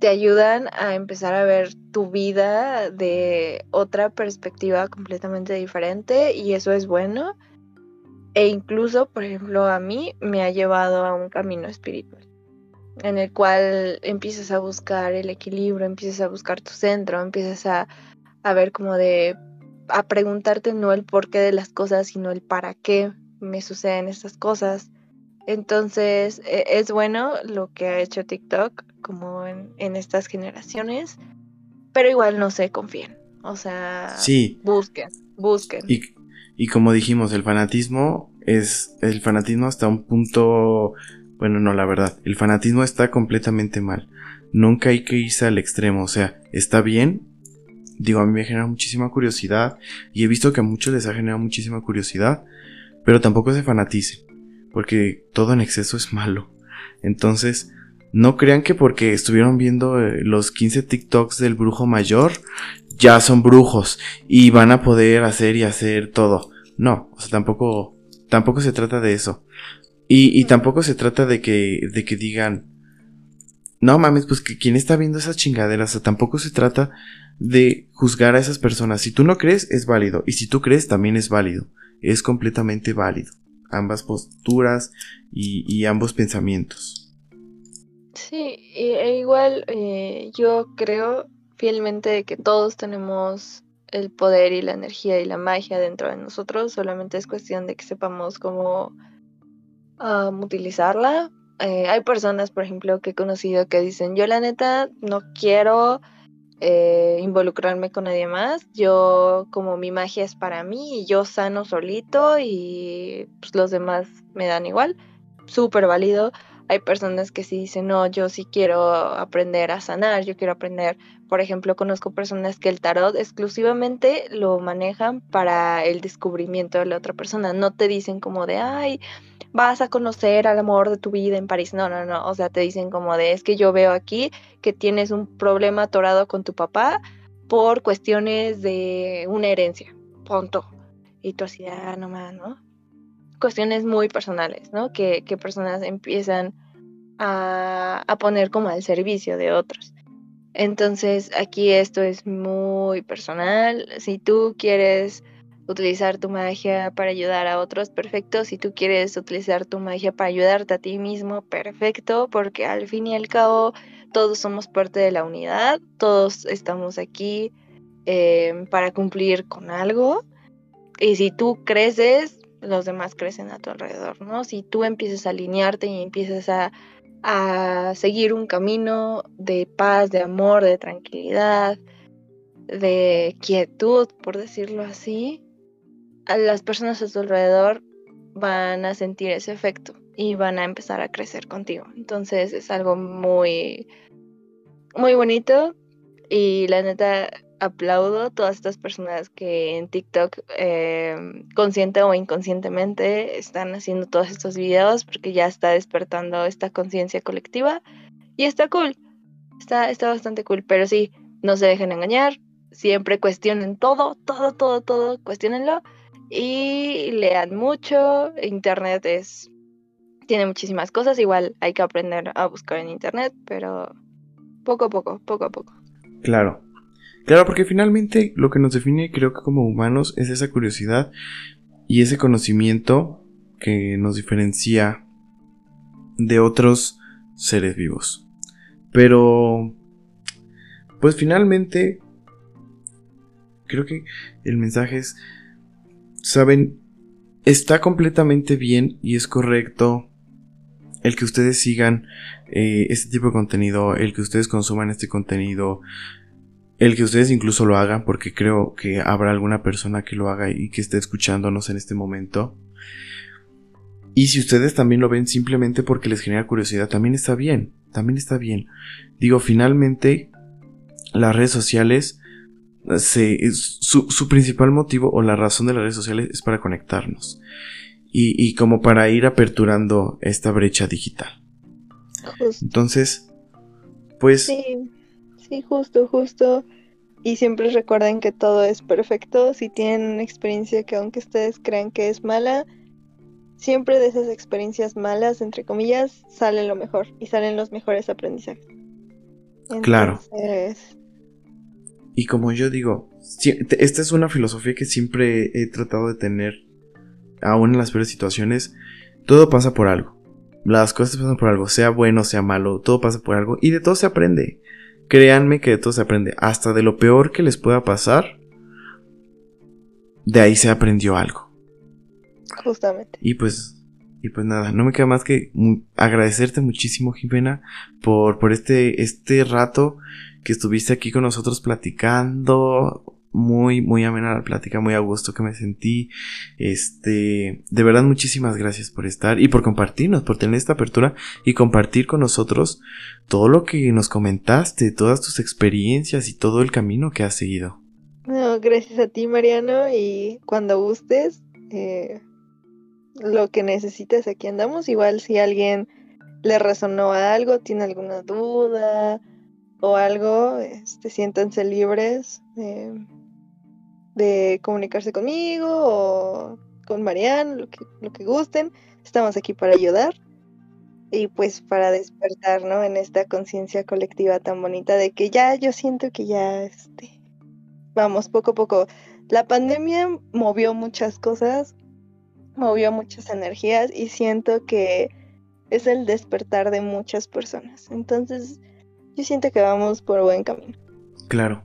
te ayudan a empezar a ver tu vida de otra perspectiva completamente diferente y eso es bueno. E incluso, por ejemplo, a mí me ha llevado a un camino espiritual en el cual empiezas a buscar el equilibrio, empiezas a buscar tu centro, empiezas a, a ver como de, a preguntarte no el porqué de las cosas, sino el para qué me suceden estas cosas. Entonces, e, es bueno lo que ha hecho TikTok como en, estas generaciones, pero igual no se confíen. O sea, sí. busquen, busquen. Y, y como dijimos, el fanatismo es el fanatismo hasta un punto, bueno, no, la verdad, el fanatismo está completamente mal. Nunca hay que irse al extremo, o sea, está bien. Digo, a mí me genera muchísima curiosidad y he visto que a muchos les ha generado muchísima curiosidad, pero tampoco se fanatice, porque todo en exceso es malo. Entonces, no crean que porque estuvieron viendo eh, los 15 TikToks del brujo mayor, ya son brujos y van a poder hacer y hacer todo. No, o sea, tampoco, tampoco se trata de eso. Y, y tampoco se trata de que, de que digan, no mames, pues que quien está viendo esas chingaderas, o sea, tampoco se trata de juzgar a esas personas. Si tú no crees, es válido. Y si tú crees, también es válido. Es completamente válido. Ambas posturas y, ambos pensamientos. Sí, e igual eh, yo creo fielmente que todos tenemos el poder y la energía y la magia dentro de nosotros, solamente es cuestión de que sepamos cómo utilizarla. Eh, hay personas, por ejemplo, que he conocido que dicen, yo la neta no quiero eh, involucrarme con nadie más, yo como mi magia es para mí y yo sano solito y pues, los demás me dan igual, súper válido hay personas que sí dicen, no, yo sí quiero aprender a sanar, yo quiero aprender, por ejemplo, conozco personas que el tarot exclusivamente lo manejan para el descubrimiento de la otra persona, no te dicen como de, ay, vas a conocer al amor de tu vida en París, no, no, no, o sea, te dicen como de, es que yo veo aquí que tienes un problema atorado con tu papá por cuestiones de una herencia, punto. Y tú así, ah, no más, ¿no? Cuestiones muy personales, ¿no? Que, personas empiezan a, a, poner como al servicio de otros. Entonces aquí esto es muy personal. Si tú quieres utilizar tu magia para ayudar a otros, perfecto. Si tú quieres utilizar tu magia para ayudarte a ti mismo, perfecto, porque al fin y al cabo todos somos parte de la unidad, todos estamos aquí eh, para cumplir con algo. Y si tú creces, los demás crecen a tu alrededor, ¿no? Si tú empiezas a alinearte y empiezas a, a seguir un camino de paz, de amor, de tranquilidad, de quietud, por decirlo así, las personas a tu alrededor van a sentir ese efecto y van a empezar a crecer contigo. Entonces es algo muy, muy bonito y la neta aplaudo a todas estas personas que en TikTok, eh, consciente o inconscientemente, están haciendo todos estos videos porque ya está despertando esta conciencia colectiva y está cool, está, está bastante cool, pero sí, no se dejen engañar, siempre cuestionen todo, todo, todo, todo, cuestionenlo y lean mucho. Internet es tiene muchísimas cosas, igual hay que aprender a buscar en internet, pero poco a poco, poco a poco. Claro. Claro, porque finalmente lo que nos define creo que como humanos es esa curiosidad y ese conocimiento que nos diferencia de otros seres vivos. Pero, pues finalmente, creo que el mensaje es, saben, está completamente bien y es correcto el que ustedes sigan eh, este tipo de contenido, el que ustedes consuman este contenido, el que ustedes incluso lo hagan, porque creo que habrá alguna persona que lo haga y que esté escuchándonos en este momento. Y si ustedes también lo ven simplemente porque les genera curiosidad, también está bien, también está bien. Digo, finalmente, las redes sociales, su, su principal motivo o la razón de las redes sociales es para conectarnos y, y como para ir aperturando esta brecha digital. Entonces, pues... Sí, sí, justo, justo. Y siempre recuerden que todo es perfecto. Si tienen una experiencia que aunque ustedes crean que es mala, siempre de esas experiencias malas, entre comillas, sale lo mejor y salen los mejores aprendizajes. claro. Y como yo digo, esta es una filosofía que siempre he tratado de tener aún en las peores situaciones, todo pasa por algo. Las cosas pasan por algo, sea bueno, sea malo, todo pasa por algo y de todo se aprende. Créanme que de todo se aprende, hasta de lo peor que les pueda pasar, de ahí se aprendió algo. Justamente. Y pues y pues nada, no me queda más que agradecerte muchísimo, Jimena, por, por este, este rato que estuviste aquí con nosotros platicando, muy, muy amena la plática, muy a gusto que me sentí. Este, de verdad, muchísimas gracias por estar y por compartirnos, por tener esta apertura y compartir con nosotros todo lo que nos comentaste, todas tus experiencias y todo el camino que has seguido. No, gracias a ti, Mariano, y cuando gustes, eh, lo que necesites, aquí andamos. Igual si alguien le resonó algo, tiene alguna duda o algo, este, siéntanse libres. Eh, de comunicarse conmigo o con Marianne, lo que, gusten. Estamos aquí para ayudar y pues para despertar, ¿no? En esta conciencia colectiva tan bonita de que ya yo siento que ya, este, vamos, poco a poco. La pandemia movió muchas cosas, movió muchas energías y siento que es el despertar de muchas personas. Entonces, yo siento que vamos por buen camino. Claro.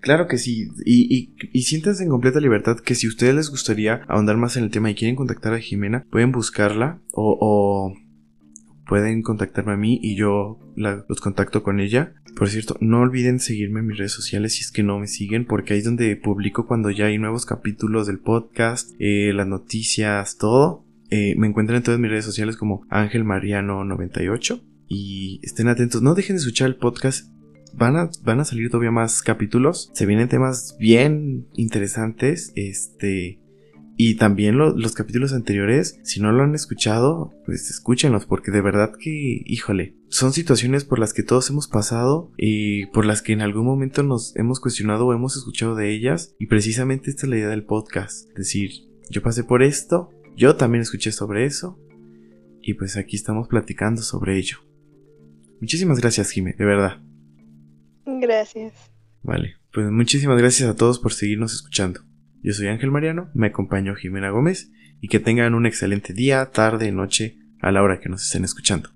Claro que sí, y, y, y en completa libertad que si ustedes les gustaría ahondar más en el tema y quieren contactar a Jimena, pueden buscarla o, o pueden contactarme a mí y yo los contacto con ella. Por cierto, no olviden seguirme en mis redes sociales si es que no me siguen, porque ahí es donde publico cuando ya hay nuevos capítulos del podcast, eh, las noticias, todo. Eh, me encuentran en todas mis redes sociales como Ángel Mariano 98 y estén atentos. No dejen de escuchar el podcast Van a, van a salir todavía más capítulos. Se vienen temas bien interesantes. Este. Y también los capítulos anteriores, si no lo han escuchado, pues escúchenlos, porque de verdad que, híjole, son situaciones por las que todos hemos pasado y por las que en algún momento nos hemos cuestionado o hemos escuchado de ellas. Y precisamente esta es la idea del podcast. Decir, yo pasé por esto, yo también escuché sobre eso, y pues aquí estamos platicando sobre ello. Muchísimas gracias, Jime, de verdad. Gracias. Vale, pues muchísimas gracias a todos por seguirnos escuchando. Yo soy Ángel Mariano, me acompañó Jimena Gómez y que tengan un excelente día, tarde, noche, a la hora que nos estén escuchando.